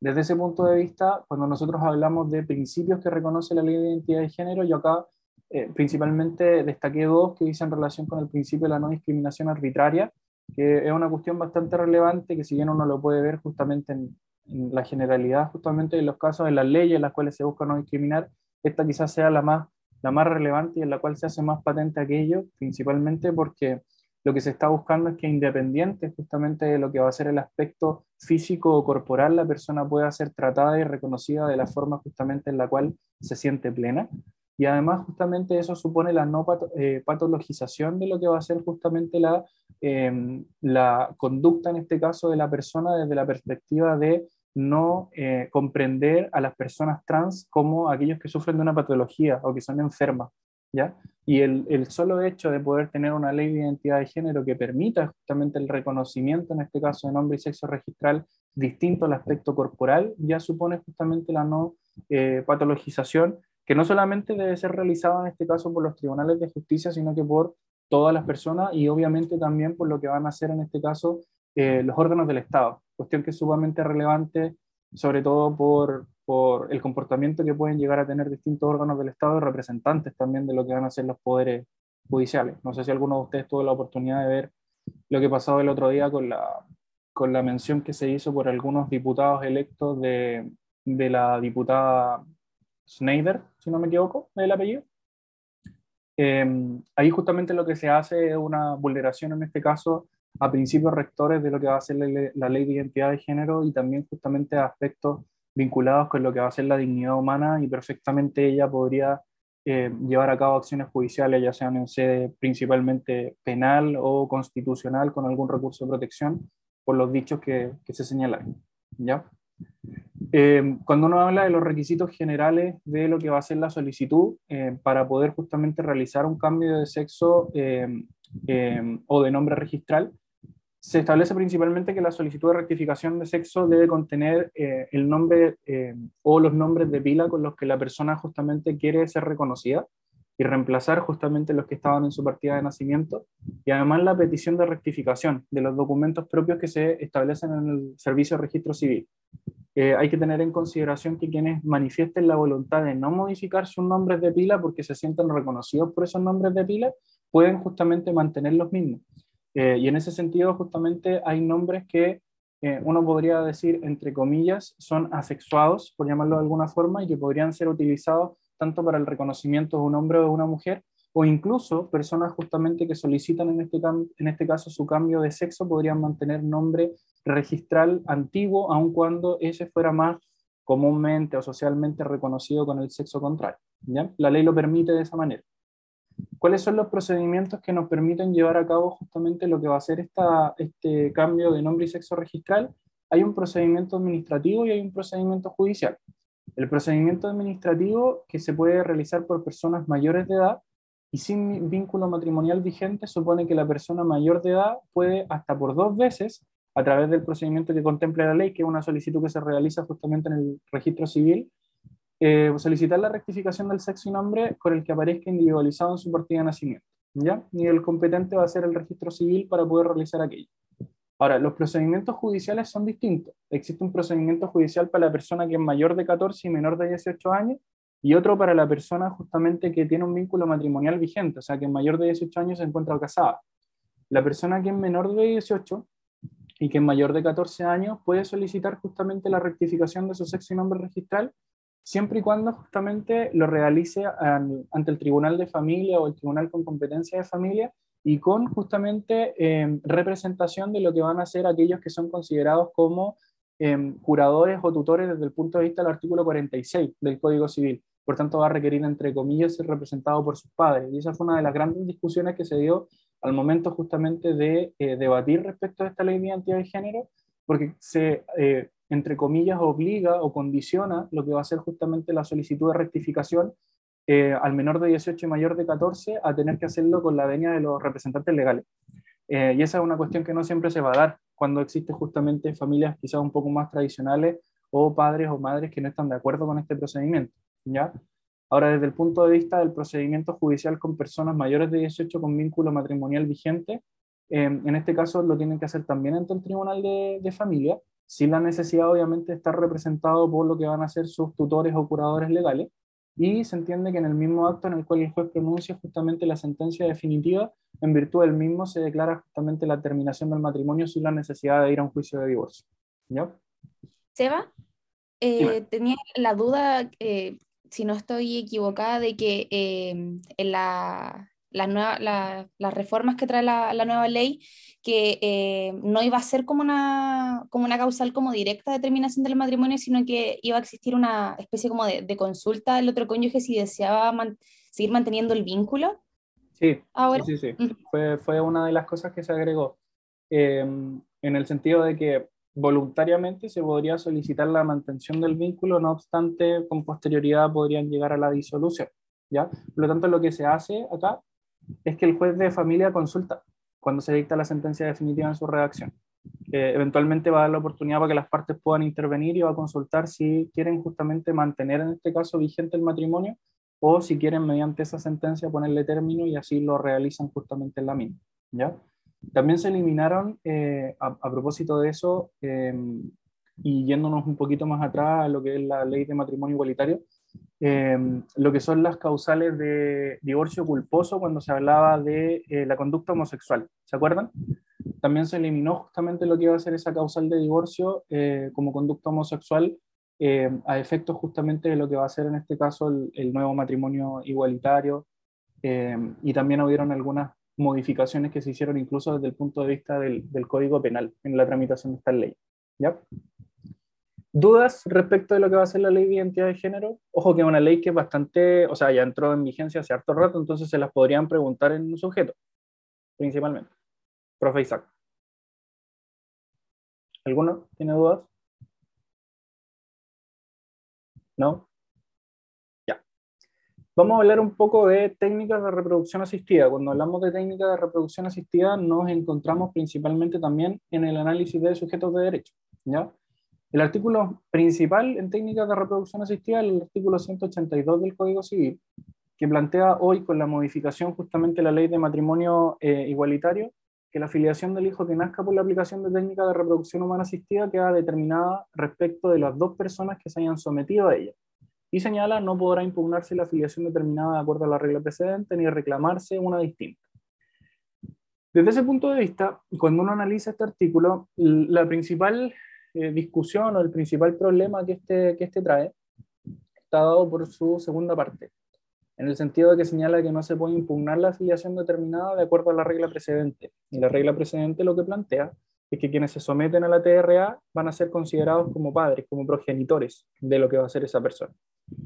Desde ese punto de vista, cuando nosotros hablamos de principios que reconoce la ley de identidad de género, yo acá eh, principalmente destaqué dos que dicen relación con el principio de la no discriminación arbitraria, que es una cuestión bastante relevante que si bien uno lo puede ver justamente en, en la generalidad, justamente en los casos de las leyes en las cuales se busca no discriminar, esta quizás sea la más la más relevante y en la cual se hace más patente aquello, principalmente porque lo que se está buscando es que independiente justamente de lo que va a ser el aspecto físico o corporal, la persona pueda ser tratada y reconocida de la forma justamente en la cual se siente plena. Y además justamente eso supone la no eh, patologización de lo que va a ser justamente la, em, la conducta en este caso de la persona desde la perspectiva de no eh, comprender a las personas trans como aquellos que sufren de una patología o que son enfermas, ¿ya? Y el, el, solo hecho de poder tener una ley de identidad de género que permita justamente el reconocimiento, en este caso de nombre y sexo registral, distinto al aspecto corporal, ya supone justamente la no eh, patologización, que no solamente debe ser realizada en este caso por los tribunales de justicia, sino que por todas las personas y obviamente también por lo que van a hacer en este caso eh, los órganos del Estado, cuestión que es sumamente relevante, sobre todo por, por, el comportamiento que pueden llegar a tener distintos órganos del Estado y representantes también de lo que van a ser los poderes judiciales. No sé si alguno de ustedes tuvo la oportunidad de ver lo que pasó el otro día con la, con la mención que se hizo por algunos diputados electos de, de la diputada Schneider, si no me equivoco, del apellido. Eh, ahí justamente lo que se hace es una vulneración en este caso a principios rectores de lo que va a ser la, ley de identidad de género y también justamente a aspectos vinculados con lo que va a ser la dignidad humana y perfectamente ella podría eh, llevar a cabo acciones judiciales, ya sean en sede principalmente penal o constitucional con algún recurso de protección por los dichos que, que se señalan. ¿ya? Eh, cuando uno habla de los requisitos generales de lo que va a ser la solicitud eh, para poder justamente realizar un cambio de sexo o de nombre registral, se establece principalmente que la solicitud de rectificación de sexo debe contener eh, el nombre eh, o los nombres de pila con los que la persona justamente quiere ser reconocida y reemplazar justamente los que estaban en su partida de nacimiento y además la petición de rectificación de los documentos propios que se establecen en el servicio de registro civil. Eh, hay que tener en consideración que quienes manifiesten la voluntad de no modificar sus nombres de pila porque se sienten reconocidos por esos nombres de pila, pueden justamente mantener los mismos. Eh, y en ese sentido, justamente hay nombres que eh, uno podría decir, entre comillas, son asexuados, por llamarlo de alguna forma, y que podrían ser utilizados tanto para el reconocimiento de un hombre o de una mujer, o incluso personas justamente que solicitan en este, en este caso su cambio de sexo podrían mantener nombre registral antiguo, aun cuando ese fuera más comúnmente o socialmente reconocido con el sexo contrario. La ley lo permite de esa manera. ¿Cuáles son los procedimientos que nos permiten llevar a cabo justamente lo que va a ser esta, este cambio de nombre y sexo registral? Hay un procedimiento administrativo y hay un procedimiento judicial. El procedimiento administrativo que se puede realizar por personas mayores de edad y sin vínculo matrimonial vigente supone que la persona mayor de edad puede hasta por dos veces, a través del procedimiento que contempla la ley, que es una solicitud que se realiza justamente en el registro civil, eh, solicitar la rectificación del sexo y nombre con el que aparezca individualizado en su partida de nacimiento. ¿ya? Y el competente va a ser el registro civil para poder realizar aquello. Ahora, los procedimientos judiciales son distintos. Existe un procedimiento judicial para la persona que es mayor de 14 y menor de 18 años, y otro para la persona justamente que tiene un vínculo matrimonial vigente, o sea, que es mayor de 18 años se encuentra casada. La persona que es menor de 18 y que es mayor de 14 años puede solicitar justamente la rectificación de su sexo y nombre registral siempre y cuando justamente lo realice ante el Tribunal de Familia o el Tribunal con competencia de familia y con justamente em, representación de lo que van a ser aquellos que son considerados como eh, curadores o tutores desde el punto de vista del artículo 46 del Código Civil. Por tanto, va a requerir, entre comillas, ser representado por sus padres. Y esa fue una de las grandes discusiones que se dio al momento justamente de eh, debatir respecto a esta ley de identidad de género, porque se, eh, entre comillas, obliga o condiciona lo que va a ser justamente la solicitud de rectificación eh, al menor de 18 y mayor de 14 a tener que hacerlo con la venia de los representantes legales. y esa es una cuestión que no siempre se va a dar cuando existe justamente familias quizás un poco más tradicionales o padres o madres que no están de acuerdo con este procedimiento. ¿ya? Ahora, desde el punto de vista del procedimiento judicial con personas mayores de 18 con vínculo matrimonial vigente, em, en este caso lo tienen que hacer también ante el Tribunal de, de Familia, sin la necesidad obviamente de estar representado por lo que van a ser sus tutores o curadores legales, y se entiende que en el mismo acto en el cual el juez pronuncia justamente la sentencia definitiva, en virtud del mismo se declara justamente la terminación del matrimonio sin la necesidad de ir a un juicio de divorcio. ¿Ya? Seba, eh, tenía la duda, eh, si no estoy equivocada, de que eh, en la, las reformas que trae la, nueva ley, que eh, no iba a ser como una, como una causal como directa determinación del matrimonio, sino que iba a existir una especie como de, consulta del otro cónyuge si deseaba seguir manteniendo el vínculo. Sí, sí, sí, fue, fue, una de las cosas que se agregó, em, en el sentido de que voluntariamente se podría solicitar la mantención del vínculo, no obstante, con posterioridad podrían llegar a la disolución. ¿ya? Por lo tanto, lo que se hace acá es que el juez de familia consulta cuando se dicta la sentencia definitiva en su redacción. eventualmente va a dar la oportunidad para que las partes puedan intervenir y va a consultar si quieren justamente mantener en este caso vigente el matrimonio o si quieren mediante esa sentencia ponerle término y así lo realizan justamente en la misma. ¿ya? También se eliminaron, eh, a, propósito de eso, em, y yéndonos un poquito más atrás a lo que es la ley de matrimonio igualitario, Em, lo que son las causales de divorcio culposo cuando se hablaba de eh, la conducta homosexual. ¿Se acuerdan? También se eliminó justamente lo que iba a ser esa causal de divorcio eh, como conducta homosexual em, a efectos justamente de lo que va a ser en este caso el, nuevo matrimonio igualitario em, y también hubieron algunas modificaciones que se hicieron incluso desde el punto de vista del, del Código Penal en la tramitación de esta ley. ¿Ya? Dudas respecto de lo que va a ser la ley de identidad de género. Ojo que es una ley que es bastante, o sea, ya entró en vigencia hace harto rato, entonces se las podrían preguntar en un sujeto, principalmente. Profe Isaac. ¿Alguno tiene dudas? ¿No? Ya. Vamos a hablar un poco de técnicas de reproducción asistida. Cuando hablamos de técnicas de reproducción asistida, nos encontramos principalmente también en el análisis de sujetos de derecho. ¿ya? El artículo principal en técnicas de reproducción asistida es el artículo 182 del Código Civil, que plantea hoy con la modificación justamente la ley de matrimonio eh, igualitario, que la filiación del hijo que nazca por la aplicación de técnicas de reproducción humana asistida queda determinada respecto de las dos personas que se hayan sometido a ella. Y señala, no podrá impugnarse la filiación determinada de acuerdo a la regla precedente ni reclamarse una distinta. Desde ese punto de vista, cuando uno analiza este artículo, la principal eh, discusión o el principal problema que este, que este trae está dado por su segunda parte, en el sentido de que señala que no se puede impugnar la afiliación determinada de acuerdo a la regla precedente. Y la regla precedente lo que plantea es que quienes se someten a la TRA van a ser considerados como padres, como progenitores de lo que va a ser esa persona.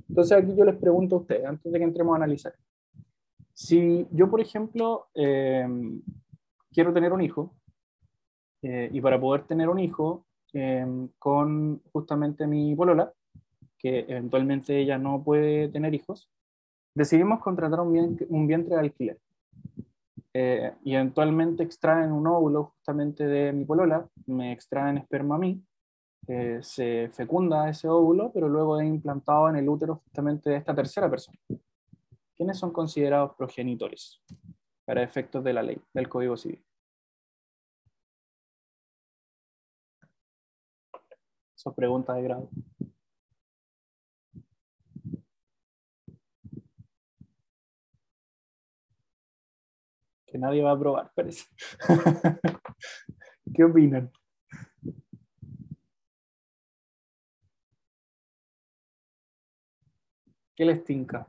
Entonces aquí yo les pregunto a ustedes, antes de que entremos a analizar, si yo, por ejemplo, eh, quiero tener un hijo, eh, y para poder tener un hijo eh, con justamente mi polola, que eventualmente ella no puede tener hijos, decidimos contratar un, un vientre de alquiler. Eh, y eventualmente extraen un óvulo justamente de mi polola, me extraen esperma a mí, eh, se fecunda ese óvulo, pero luego es implantado en el útero justamente de esta tercera persona. ¿Quiénes son considerados progenitores para efectos de la ley, del Código Civil? Son preguntas de grado. que nadie va a probar, parece. ¿Qué opinan? ¿Qué les tinca?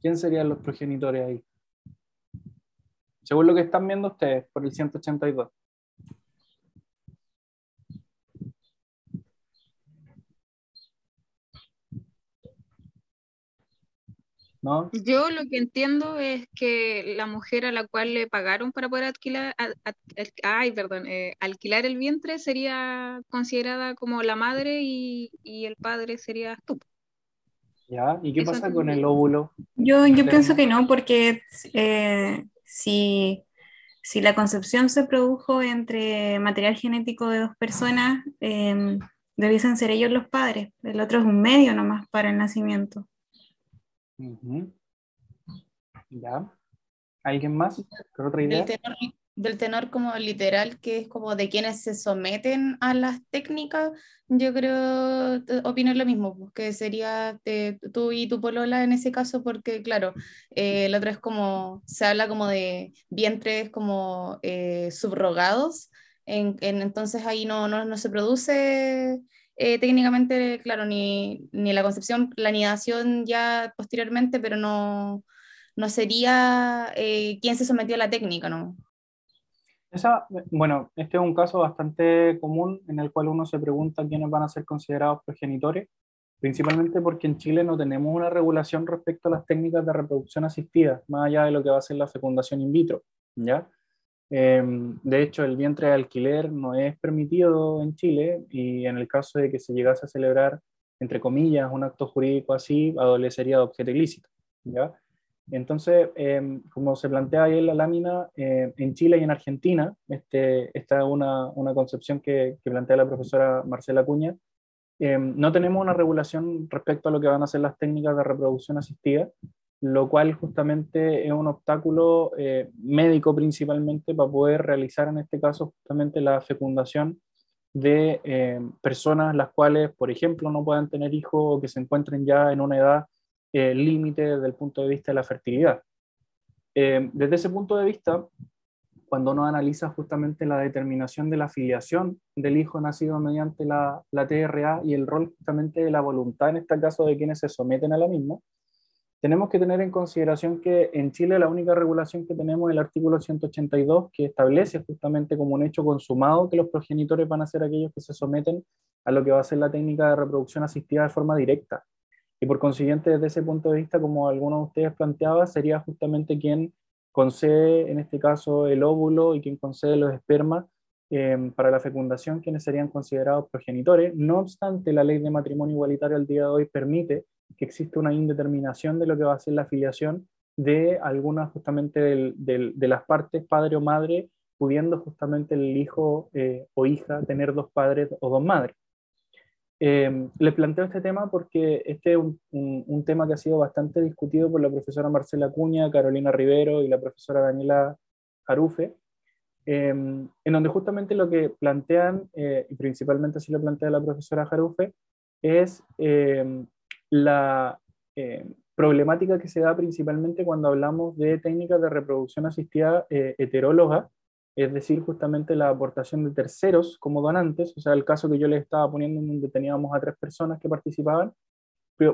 ¿Quién serían los progenitores ahí? Según lo que están viendo ustedes, por el 182. Yo lo que entiendo es que la mujer a la cual le pagaron para poder alquilar, ay, perdón, eh, alquilar el vientre sería considerada como la madre y, el padre sería tú. ¿Ya? ¿Y qué pasa con el óvulo? Yo, yo pienso que no, porque eh, si, si, la concepción se produjo entre material genético de dos personas, eh, debiesen ser ellos los padres. El otro es un medio nomás para el nacimiento. ¿Ya? ¿Alguien más? ¿Con otra idea? Del tenor, como literal, que es como de quienes se someten a las técnicas, yo creo, opino lo mismo, pues, que sería tú y tu polola en ese caso, porque claro, eh, el otro es como, se habla como de vientres como eh, subrogados, en, entonces ahí no, no, no se produce eh, técnicamente, claro, ni, ni, la concepción, la anidación ya posteriormente, pero no, no sería eh, quien se sometió a la técnica, ¿no? Esa, bueno, este es un caso bastante común en el cual uno se pregunta quiénes van a ser considerados progenitores, principalmente porque en Chile no tenemos una regulación respecto a las técnicas de reproducción asistida, más allá de lo que va a ser la fecundación in vitro, ¿ya? Em, de hecho, el vientre de alquiler no es permitido en Chile y en el caso de que se llegase a celebrar, entre comillas, un acto jurídico así, adolecería de objeto ilícito. ¿ya? Entonces, em, como se plantea ahí en la lámina, eh, en Chile y en Argentina, este, esta es una, una concepción que, que, plantea la profesora Marcela Cuña, em, no tenemos una regulación respecto a lo que van a ser las técnicas de reproducción asistida, lo cual justamente es un obstáculo eh, médico principalmente para poder realizar en este caso justamente la fecundación de eh, personas las cuales, por ejemplo, no puedan tener hijos o que se encuentren ya en una edad eh, límite desde el punto de vista de la fertilidad. desde ese punto de vista, cuando uno analiza justamente la determinación de la filiación del hijo nacido mediante la, la TRA y el rol justamente de la voluntad, en este caso de quienes se someten a la misma, tenemos que tener en consideración que en Chile la única regulación que tenemos es el artículo 182, que establece justamente como un hecho consumado que los progenitores van a ser aquellos que se someten a lo que va a ser la técnica de reproducción asistida de forma directa. Y por consiguiente, desde ese punto de vista, como algunos de ustedes planteaba, sería justamente quien concede, en este caso, el óvulo y quien concede los espermas eh, para la fecundación, quienes serían considerados progenitores. No obstante, la ley de matrimonio igualitario al día de hoy permite que existe una indeterminación de lo que va a ser la afiliación de algunas justamente de las partes padre o madre, pudiendo justamente el hijo eh, o hija tener dos padres o dos madres. Eh, les planteo este tema porque este es un, tema que ha sido bastante discutido por la profesora Marcela Cuña, Carolina Rivero y la profesora Daniela Jarufe, eh, en donde justamente lo que plantean, y principalmente así lo plantea la profesora Jarufe, es la eh, problemática que se da principalmente cuando hablamos de técnicas de reproducción asistida eh, heteróloga es decir, justamente la aportación de terceros como donantes, o sea, el caso que yo les estaba poniendo en donde teníamos a tres personas que participaban,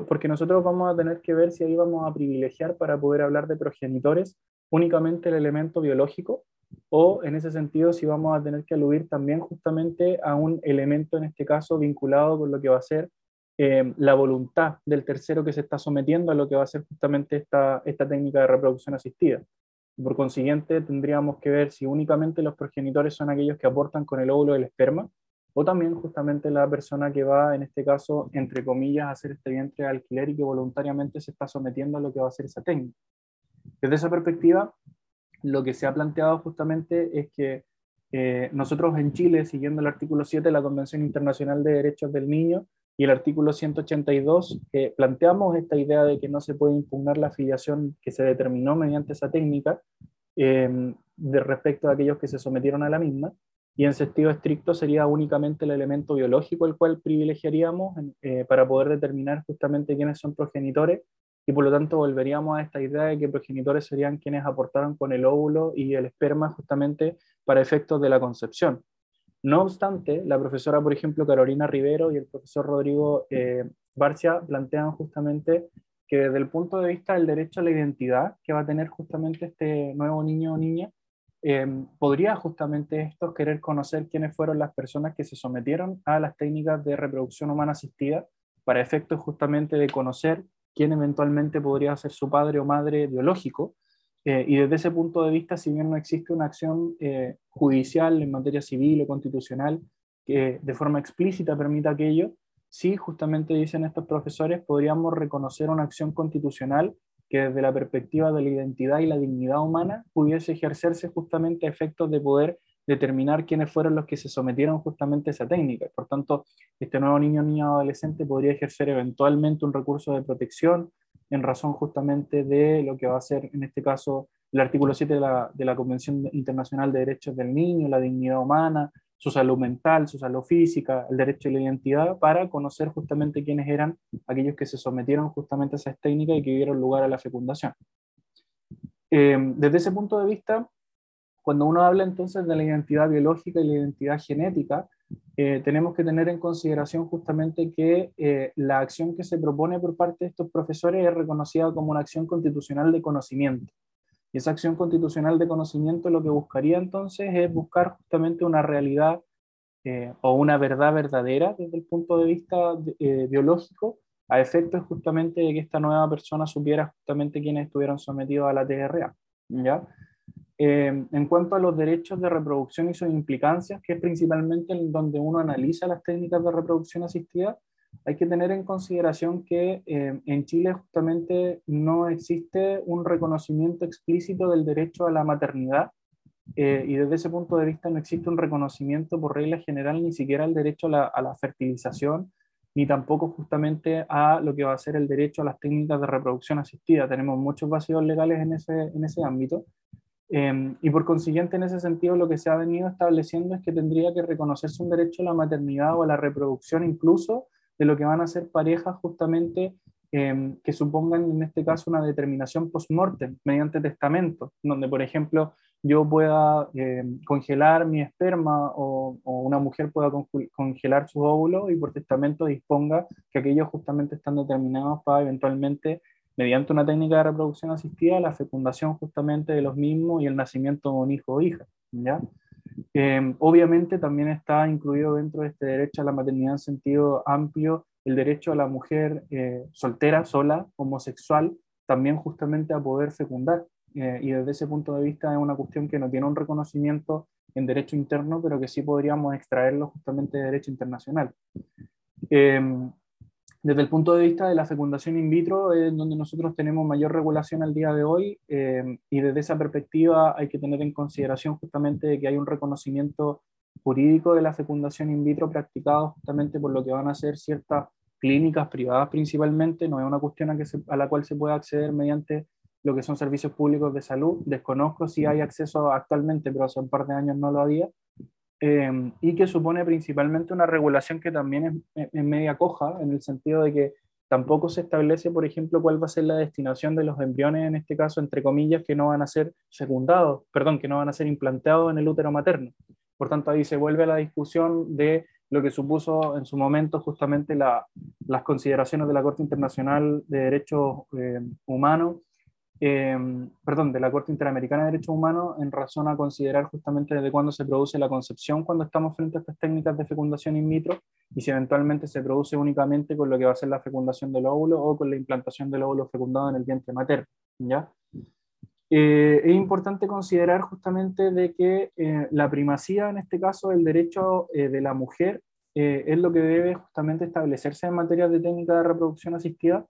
porque nosotros vamos a tener que ver si ahí vamos a privilegiar para poder hablar de progenitores únicamente el elemento biológico o en ese sentido si vamos a tener que aludir también justamente a un elemento en este caso vinculado con lo que va a ser eh, la voluntad del tercero que se está sometiendo a lo que va a ser justamente esta, esta técnica de reproducción asistida. Por consiguiente, tendríamos que ver si únicamente los progenitores son aquellos que aportan con el óvulo del esperma o también justamente la persona que va, en este caso, entre comillas, a hacer este vientre de alquiler y que voluntariamente se está sometiendo a lo que va a ser esa técnica. Desde esa perspectiva, lo que se ha planteado justamente es que eh, nosotros en Chile, siguiendo el artículo 7 de la Convención Internacional de Derechos del Niño y el artículo 182, eh, planteamos esta idea de que no se puede impugnar la afiliación que se determinó mediante esa técnica eh, de respecto a aquellos que se sometieron a la misma, y en sentido estricto sería únicamente el elemento biológico el cual privilegiaríamos para poder determinar justamente quiénes son progenitores y por lo tanto volveríamos a esta idea de que progenitores serían quienes aportaron con el óvulo y el esperma justamente para efectos de la concepción. No obstante, la profesora, por ejemplo, Carolina Rivero y el profesor Rodrigo eh, Barcia plantean justamente que desde el punto de vista del derecho a la identidad que va a tener justamente este nuevo niño o niña, eh, podría justamente esto querer conocer quiénes fueron las personas que se sometieron a las técnicas de reproducción humana asistida para efectos justamente de conocer quién eventualmente podría ser su padre o madre biológico. Eh, y desde ese punto de vista, si bien no existe una acción eh, judicial en materia civil o constitucional que de forma explícita permita aquello, sí, justamente dicen estos profesores, podríamos reconocer una acción constitucional que desde la perspectiva de la identidad y la dignidad humana pudiese ejercerse justamente a efectos de poder determinar quiénes fueron los que se sometieron justamente a esa técnica. Por tanto, este nuevo niño o niña adolescente podría ejercer eventualmente un recurso de protección en razón justamente de lo que va a ser, en este caso, el artículo 7 de la, de la Convención Internacional de Derechos del Niño, la dignidad humana, su salud mental, su salud física, el derecho a la identidad, para conocer justamente quiénes eran aquellos que se sometieron justamente a esas técnicas y que dieron lugar a la fecundación. Eh, desde ese punto de vista, cuando uno habla entonces de la identidad biológica y la identidad genética, eh, tenemos que tener en consideración justamente que eh, la acción que se propone por parte de estos profesores es reconocida como una acción constitucional de conocimiento. Y esa acción constitucional de conocimiento lo que buscaría entonces es buscar justamente una realidad eh, o una verdad verdadera desde el punto de vista biológico, a efectos justamente de que esta nueva persona supiera justamente quiénes estuvieron sometidos a la TRA. ¿ya? Eh, en cuanto a los derechos de reproducción y sus implicancias, que es principalmente en donde uno analiza las técnicas de reproducción asistida, hay que tener en consideración que eh, en Chile justamente no existe un reconocimiento explícito del derecho a la maternidad eh, y desde ese punto de vista no existe un reconocimiento por regla general ni siquiera el derecho a la, a la, fertilización ni tampoco justamente a lo que va a ser el derecho a las técnicas de reproducción asistida. Tenemos muchos vacíos legales en ese, en ese ámbito Em, y por consiguiente, en ese sentido, lo que se ha venido estableciendo es que tendría que reconocerse un derecho a la maternidad o a la reproducción incluso de lo que van a ser parejas justamente em, que supongan, en este caso, una determinación post-mortem mediante testamento, donde, por ejemplo, yo pueda em, congelar mi esperma o, una mujer pueda congelar su óvulo y por testamento disponga que aquellos justamente están determinados para eventualmente mediante una técnica de reproducción asistida, la fecundación justamente de los mismos y el nacimiento de un hijo o hija. ¿ya? Em, obviamente también está incluido dentro de este derecho a la maternidad en sentido amplio el derecho a la mujer eh, soltera, sola, homosexual, también justamente a poder fecundar. Eh, y desde ese punto de vista es una cuestión que no tiene un reconocimiento en derecho interno, pero que sí podríamos extraerlo justamente de derecho internacional. Desde el punto de vista de la fecundación in vitro, es donde nosotros tenemos mayor regulación al día de hoy, eh, y desde esa perspectiva hay que tener en consideración justamente que hay un reconocimiento jurídico de la fecundación in vitro practicado justamente por lo que van a ser ciertas clínicas privadas principalmente, no es una cuestión a, a la cual se puede acceder mediante lo que son servicios públicos de salud. Desconozco si hay acceso actualmente, pero hace un par de años no lo había. Em, y que supone principalmente una regulación que también es, media coja, en el sentido de que Tampoco se establece, por ejemplo, cuál va a ser la destinación de los embriones, en este caso, entre comillas, que no van a ser secundados, perdón, que no van a ser implantados en el útero materno. Por tanto, ahí se vuelve a la discusión de lo que supuso en su momento justamente las consideraciones de la Corte Internacional de Derechos eh, Humanos, eh, perdón, de la Corte Interamericana de Derechos Humanos en razón a considerar justamente desde cuándo se produce la concepción cuando estamos frente a estas técnicas de fecundación in vitro y si eventualmente se produce únicamente con lo que va a ser la fecundación del óvulo o con la implantación del óvulo fecundado en el vientre materno. ¿ya? Eh, es importante considerar justamente de que eh, la primacía, en este caso, del derecho eh, de la mujer, es lo que debe justamente establecerse en materia de técnica de reproducción asistida,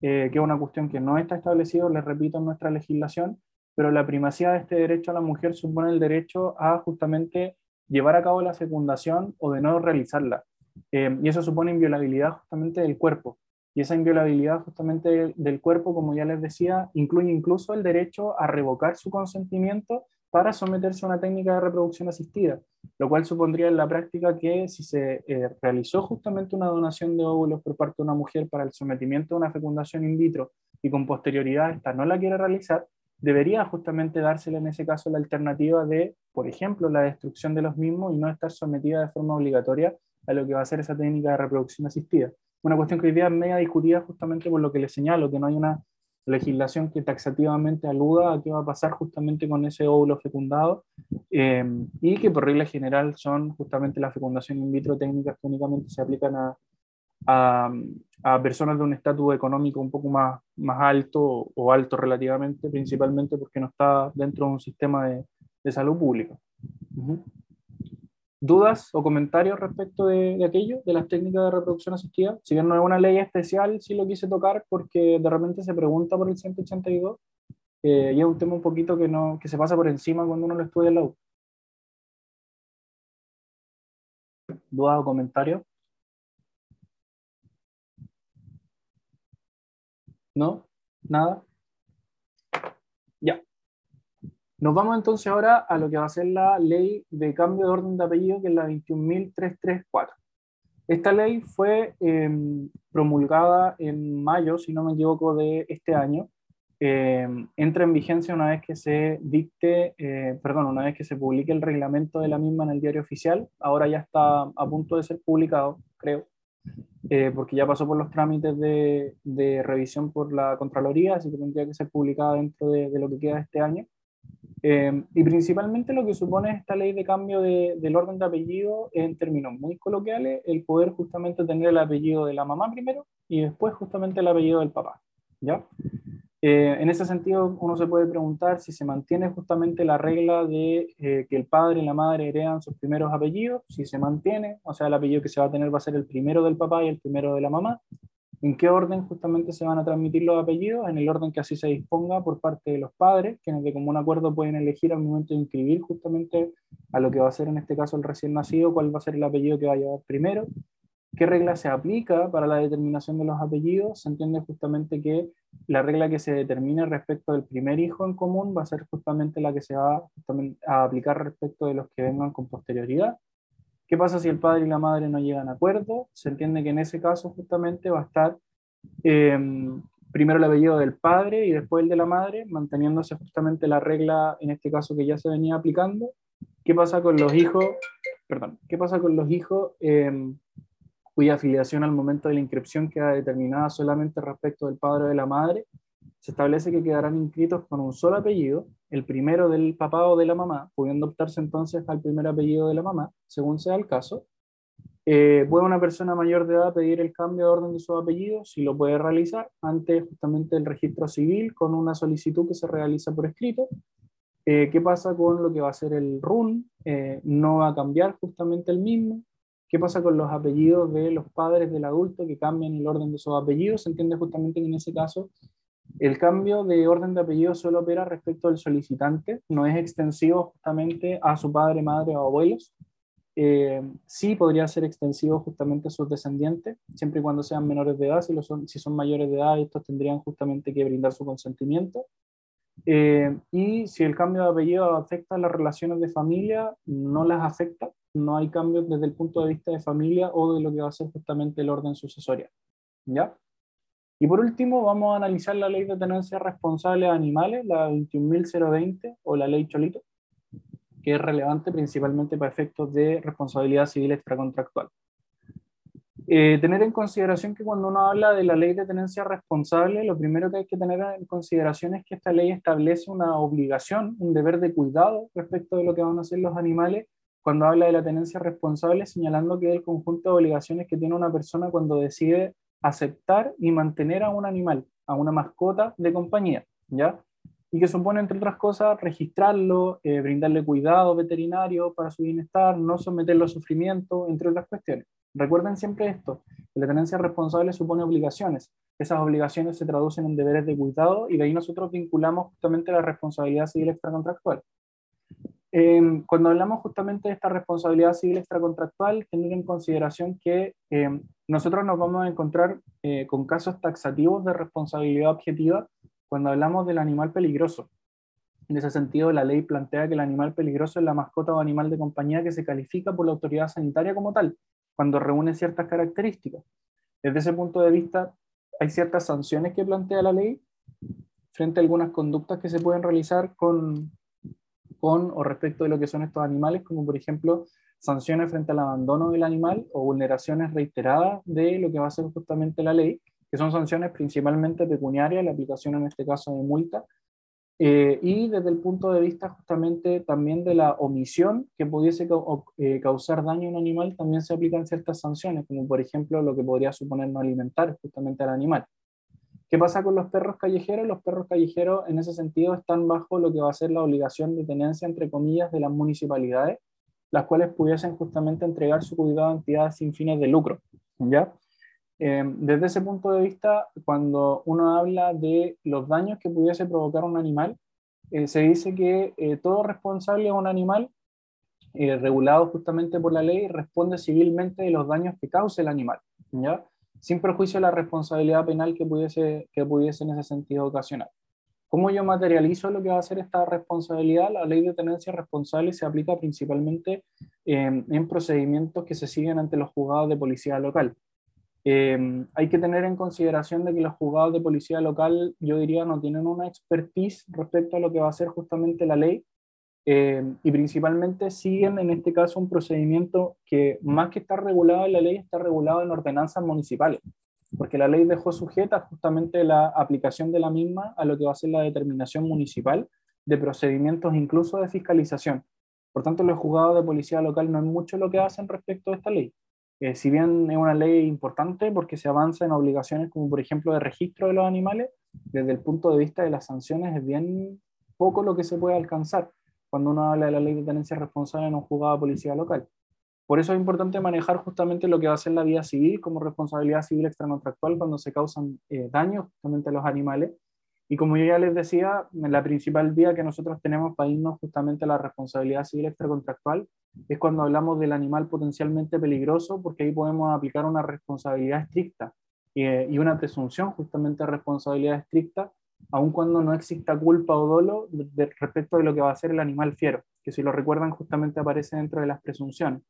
que es una cuestión que no está establecido, les repito, en nuestra legislación, pero la primacía de este derecho a la mujer supone el derecho a justamente llevar a cabo la fecundación o de no realizarla. y eso supone inviolabilidad justamente del cuerpo. Y esa inviolabilidad justamente del cuerpo, como ya les decía, incluye incluso el derecho a revocar su consentimiento para someterse a una técnica de reproducción asistida, lo cual supondría en la práctica que si se eh, realizó justamente una donación de óvulos por parte de una mujer para el sometimiento a una fecundación in vitro y con posterioridad esta no la quiere realizar, debería justamente dársele en ese caso la alternativa de, por ejemplo, la destrucción de los mismos y no estar sometida de forma obligatoria a lo que va a ser esa técnica de reproducción asistida. Una cuestión que hoy día es media discutida justamente por lo que le señalo, que no hay una legislación que taxativamente aluda a qué va a pasar justamente con ese óvulo fecundado em, y que por regla general son justamente la fecundación in vitro técnicas que únicamente se aplican a, a, personas de un estatus económico un poco más, más alto o alto relativamente, principalmente porque no está dentro de un sistema de, de salud pública dudas o comentarios respecto de, aquello, de las técnicas de reproducción asistida. Si bien no es una ley especial, sí lo quise tocar porque de repente se pregunta por el 182 eh, y es un tema un poquito que, no, que se pasa por encima cuando uno lo estudia en la U. ¿Dudas o comentarios? ¿No? ¿Nada? Ya. Nos vamos entonces ahora a lo que va a ser la ley de cambio de orden de apellido, que es la 21.334. Esta ley fue em, promulgada en mayo, si no me equivoco, de este año. Em, entra en vigencia una vez que se dicte, eh, perdón, una vez que se publique el reglamento de la misma en el diario oficial. Ahora ya está a punto de ser publicado, creo, eh, porque ya pasó por los trámites de, de, revisión por la Contraloría, así que tendría que ser publicada dentro de, de lo que queda de este año. Eh, y principalmente lo que supone esta ley de cambio de, del orden de apellido, en términos muy coloquiales, el poder justamente tener el apellido de la mamá primero y después justamente el apellido del papá. ¿ya? Eh, en ese sentido, uno se puede preguntar si se mantiene justamente la regla de eh, que el padre y la madre heredan sus primeros apellidos, si se mantiene, o sea, el apellido que se va a tener va a ser el primero del papá y el primero de la mamá, ¿En qué orden justamente se van a transmitir los apellidos? En el orden que así se disponga por parte de los padres, quienes de común acuerdo pueden elegir al momento de inscribir justamente a lo que va a ser en este caso el recién nacido, cuál va a ser el apellido que va a llevar primero, qué regla se aplica para la determinación de los apellidos. Se entiende justamente que la regla que se determine respecto del primer hijo en común va a ser justamente la que se va a aplicar respecto de los que vengan con posterioridad. ¿Qué pasa si el padre y la madre no llegan a acuerdo? Se entiende que en ese caso justamente va a estar em, primero el apellido del padre y después el de la madre, manteniéndose justamente la regla, en este caso que ya se venía aplicando. ¿Qué pasa con los hijos? Perdón, ¿qué pasa con los hijos em, cuya afiliación al momento de la inscripción queda determinada solamente respecto del padre o de la madre? Se establece que quedarán inscritos con un solo apellido el primero del papá o de la mamá, pudiendo optarse entonces al primer apellido de la mamá, según sea el caso. Eh, ¿Puede una persona mayor de edad pedir el cambio de orden de su apellido? Si lo puede realizar ante justamente el registro civil con una solicitud que se realiza por escrito. Eh, ¿Qué pasa con lo que va a ser el RUN? Eh, no va a cambiar justamente el mismo. ¿Qué pasa con los apellidos de los padres del adulto que cambian el orden de sus apellidos? Se entiende justamente que en ese caso el cambio de orden de apellido solo opera respecto al solicitante, no es extensivo justamente a su padre, madre o abuelos. Eh, sí podría ser extensivo justamente a sus descendientes, siempre y cuando sean menores de edad. Si, son, si son mayores de edad, estos tendrían justamente que brindar su consentimiento. Eh, y si el cambio de apellido afecta a las relaciones de familia, no las afecta. No hay cambios desde el punto de vista de familia o de lo que va a ser justamente el orden sucesorio. ¿Ya? Y por último, vamos a analizar la ley de tenencia responsable de animales, la 21.020 o la ley Cholito, que es relevante principalmente para efectos de responsabilidad civil extracontractual. Eh, tener en consideración que cuando uno habla de la ley de tenencia responsable, lo primero que hay que tener en consideración es que esta ley establece una obligación, un deber de cuidado respecto de lo que van a hacer los animales cuando habla de la tenencia responsable, señalando que el conjunto de obligaciones que tiene una persona cuando decide aceptar y mantener a un animal, a una mascota de compañía, ¿ya? Y que supone, entre otras cosas, registrarlo, eh, brindarle cuidado veterinario para su bienestar, no someterlo a sufrimiento, entre otras cuestiones. Recuerden siempre esto, que la tenencia responsable supone obligaciones. Esas obligaciones se traducen en deberes de cuidado y de ahí nosotros vinculamos justamente la responsabilidad civil extracontractual. Em, cuando hablamos justamente de esta responsabilidad civil extracontractual, tener en consideración que em, nosotros nos vamos a encontrar eh, con casos taxativos de responsabilidad objetiva cuando hablamos del animal peligroso. En ese sentido, la ley plantea que el animal peligroso es la mascota o animal de compañía que se califica por la autoridad sanitaria como tal, cuando reúne ciertas características. Desde ese punto de vista, hay ciertas sanciones que plantea la ley frente a algunas conductas que se pueden realizar con, con o respecto de lo que son estos animales, como por ejemplo sanciones frente al abandono del animal o vulneraciones reiteradas de lo que va a ser justamente la ley, que son sanciones principalmente pecuniarias, la aplicación en este caso de multa, eh, y desde el punto de vista justamente también de la omisión que pudiese eh, causar daño a un animal, también se aplican ciertas sanciones, como por ejemplo lo que podría suponer no alimentar justamente al animal. ¿Qué pasa con los perros callejeros? Los perros callejeros en ese sentido están bajo lo que va a ser la obligación de tenencia, entre comillas, de las municipalidades, las cuales pudiesen justamente entregar su cuidado a entidades sin fines de lucro. ¿ya? Eh, desde ese punto de vista, cuando uno habla de los daños que pudiese provocar un animal, eh, se dice que eh, todo responsable de un animal, regulado justamente por la ley, responde civilmente de los daños que cause el animal, ¿ya? Sin perjuicio de la responsabilidad penal que pudiese, que pudiese en ese sentido ocasionar. ¿Cómo yo materializo lo que va a ser esta responsabilidad? La ley de tenencia responsable se aplica principalmente en procedimientos que se siguen ante los juzgados de policía local. Em, hay que tener en consideración de que los juzgados de policía local, yo diría, no tienen una expertise respecto a lo que va a ser justamente la ley em, y principalmente siguen en este caso un procedimiento que más que estar regulado en la ley, está regulado en ordenanzas municipales, porque la ley dejó sujeta justamente la aplicación de la misma a lo que va a ser la determinación municipal de procedimientos incluso de fiscalización. Por tanto, los juzgados de policía local no es mucho lo que hacen respecto a esta ley. Eh, si bien es una ley importante porque se avanza en obligaciones como por ejemplo de registro de los animales, desde el punto de vista de las sanciones es bien poco lo que se puede alcanzar cuando uno habla de la ley de tenencia responsable en un juzgado de policía local. Por eso es importante manejar justamente lo que va a ser la vía civil como responsabilidad civil extracontractual cuando se causan eh, daños justamente a los animales y como yo ya les decía, la principal vía que nosotros tenemos para irnos justamente a la responsabilidad civil extracontractual es cuando hablamos del animal potencialmente peligroso, porque ahí podemos aplicar una responsabilidad estricta eh, y una presunción justamente de responsabilidad estricta, aun cuando no exista culpa o dolo respecto de lo que va a ser el animal fiero, que si lo recuerdan justamente aparece dentro de las presunciones.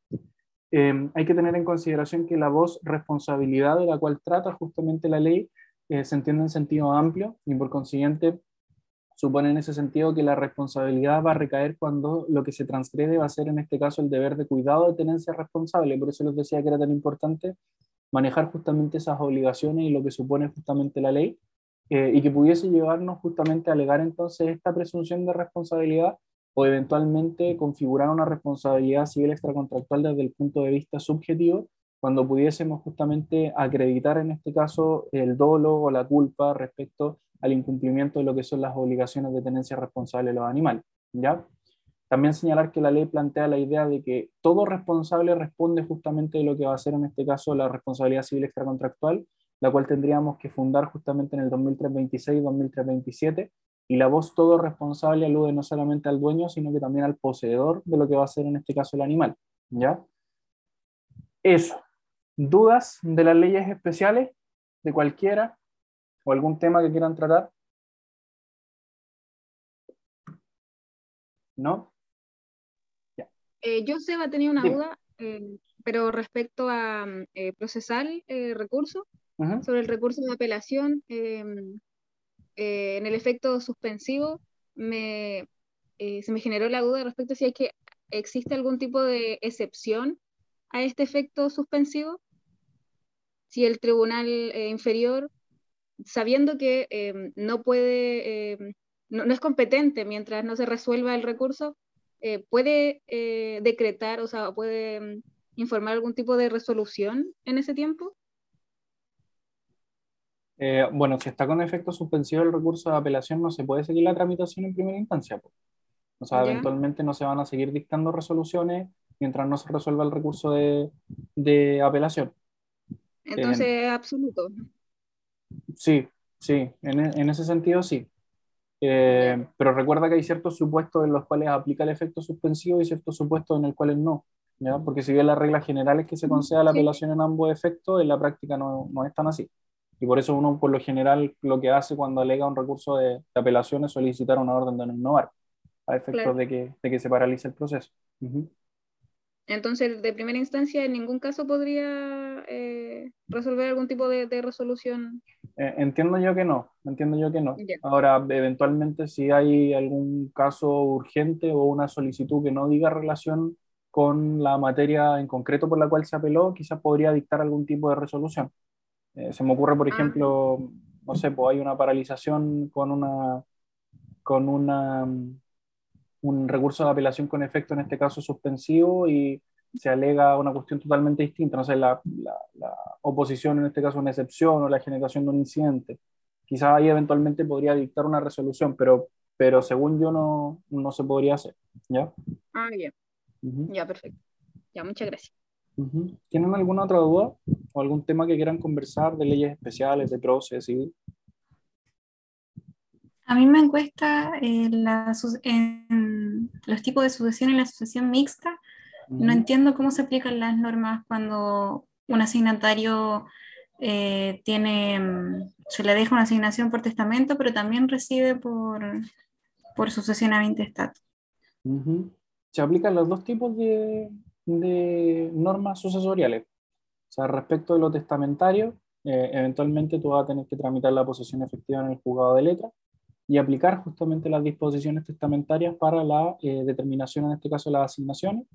Eh, hay que tener en consideración que la voz responsabilidad de la cual trata justamente la ley eh, se entiende en sentido amplio y por consiguiente supone en ese sentido que la responsabilidad va a recaer cuando lo que se transgrede va a ser en este caso el deber de cuidado de tenencia responsable. Por eso les decía que era tan importante manejar justamente esas obligaciones y lo que supone justamente la ley eh, y que pudiese llevarnos justamente a alegar entonces esta presunción de responsabilidad o eventualmente configurar una responsabilidad civil extracontractual desde el punto de vista subjetivo cuando pudiésemos justamente acreditar en este caso el dolo o la culpa respecto al incumplimiento de lo que son las obligaciones de tenencia responsable de los animales. ¿ya? También señalar que la ley plantea la idea de que todo responsable responde justamente de lo que va a ser en este caso la responsabilidad civil extracontractual, la cual tendríamos que fundar justamente en el 2326 y 2327, y la voz todo responsable alude no solamente al dueño, sino que también al poseedor de lo que va a ser en este caso el animal. ¿ya? Eso. ¿Dudas de las leyes especiales? ¿De cualquiera? ¿O algún tema que quieran tratar? ¿No? Eh, yo, Seba, tenía una duda, eh, pero respecto a eh, procesar recursos, sobre el recurso de apelación, em, eh, en el efecto suspensivo, me, eh, se me generó la duda respecto a si que, existe algún tipo de excepción a este efecto suspensivo. Si el tribunal eh, inferior, sabiendo que em, no puede, em, no, no, es competente mientras no se resuelva el recurso, puede decretar, o sea, puede informar algún tipo de resolución en ese tiempo. Eh, bueno, si está con efecto suspensivo el recurso de apelación, no se puede seguir la tramitación en primera instancia. O sea, eventualmente no se van a seguir dictando resoluciones mientras no se resuelva el recurso de, de apelación. Entonces, es absoluto. Sí, sí, en, e, en ese sentido sí. Eh, pero recuerda que hay ciertos supuestos en los cuales aplica el efecto suspensivo y ciertos supuestos en los cuales no. ¿ya? Porque si bien las reglas generales que se conceda la apelación en ambos efectos, en la práctica no, no es tan así. Y por eso uno, por lo general, lo que hace cuando alega un recurso de, apelación es solicitar una orden de no innovar, a efectos de, que, de, que, se paralice el proceso. Entonces, de primera instancia, en ningún caso podría eh, resolver algún tipo de, resolución. Eh, entiendo yo que no, entiendo yo que no. Ahora, eventualmente, si hay algún caso urgente o una solicitud que no diga relación con la materia en concreto por la cual se apeló, quizás podría dictar algún tipo de resolución. Eh, se me ocurre, por ah. ejemplo, no sé, pues hay una paralización con una con una un recurso de apelación con efecto, en este caso suspensivo, y se alega una cuestión totalmente distinta, no sé, la, la, oposición, en este caso una excepción, o la generación de un incidente. Quizás ahí eventualmente podría dictar una resolución, pero, pero según yo no, no se podría hacer. ¿Ya? Ah, ya. Ya, perfecto. Ya, muchas gracias. ¿Tienen alguna otra duda o algún tema que quieran conversar de leyes especiales, de procesos A mí me encuesta eh, la, en los tipos de sucesión en la sucesión mixta. No entiendo cómo se aplican las normas cuando un asignatario eh, tiene, mm, se le deja una asignación por testamento, pero también recibe por, por sucesión a 20 estatus. Se aplican los dos tipos de, de normas sucesoriales. O sea, respecto de lo testamentario, eh, eventualmente tú vas a tener que tramitar la posesión efectiva en el juzgado de letra y aplicar justamente las disposiciones testamentarias para la eh, determinación, en este caso, de las asignaciones.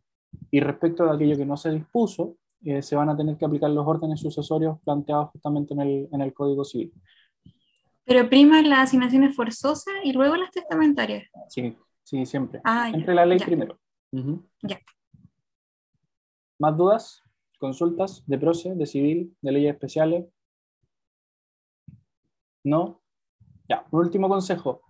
Y respecto de aquello que no se dispuso, eh, se van a tener que aplicar los órdenes sucesorios planteados justamente en el, en el Código Civil. Pero prima las asignaciones forzosas y luego las testamentarias. Sí, sí, siempre. Ah, Entre la ley primero. Ya. ¿Más dudas? ¿Consultas de proce, de civil, de leyes especiales? ¿No? Ya, un último consejo.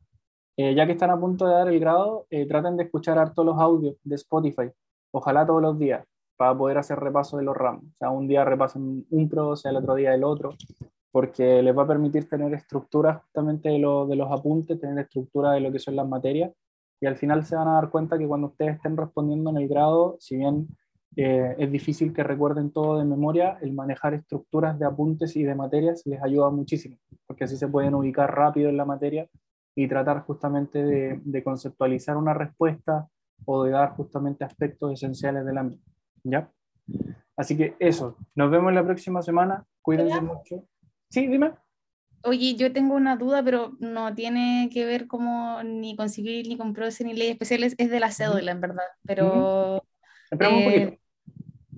Eh, ya que están a punto de dar el grado, eh, traten de escuchar harto los audios de Spotify. Ojalá todos los días, para poder hacer repaso de los ramos. O sea, un día repasen un pro, o sea, el otro día el otro, porque les va a permitir tener estructura justamente de, de los apuntes, tener estructura de lo que son las materias, y al final se van a dar cuenta que cuando ustedes estén respondiendo en el grado, si bien eh, es difícil que recuerden todo de memoria, el manejar estructuras de apuntes y de materias les ayuda muchísimo, porque así se pueden ubicar rápido en la materia y tratar justamente de, conceptualizar una respuesta o de dar justamente aspectos esenciales del ámbito. ¿Ya? Así que eso, nos vemos la próxima semana, cuídense mucho. Sí, dime. Oye, yo tengo una duda, pero no tiene que ver como ni con civil, ni con procesos, ni leyes especiales, es de la cédula, en verdad. Pero Esperamos un poquito.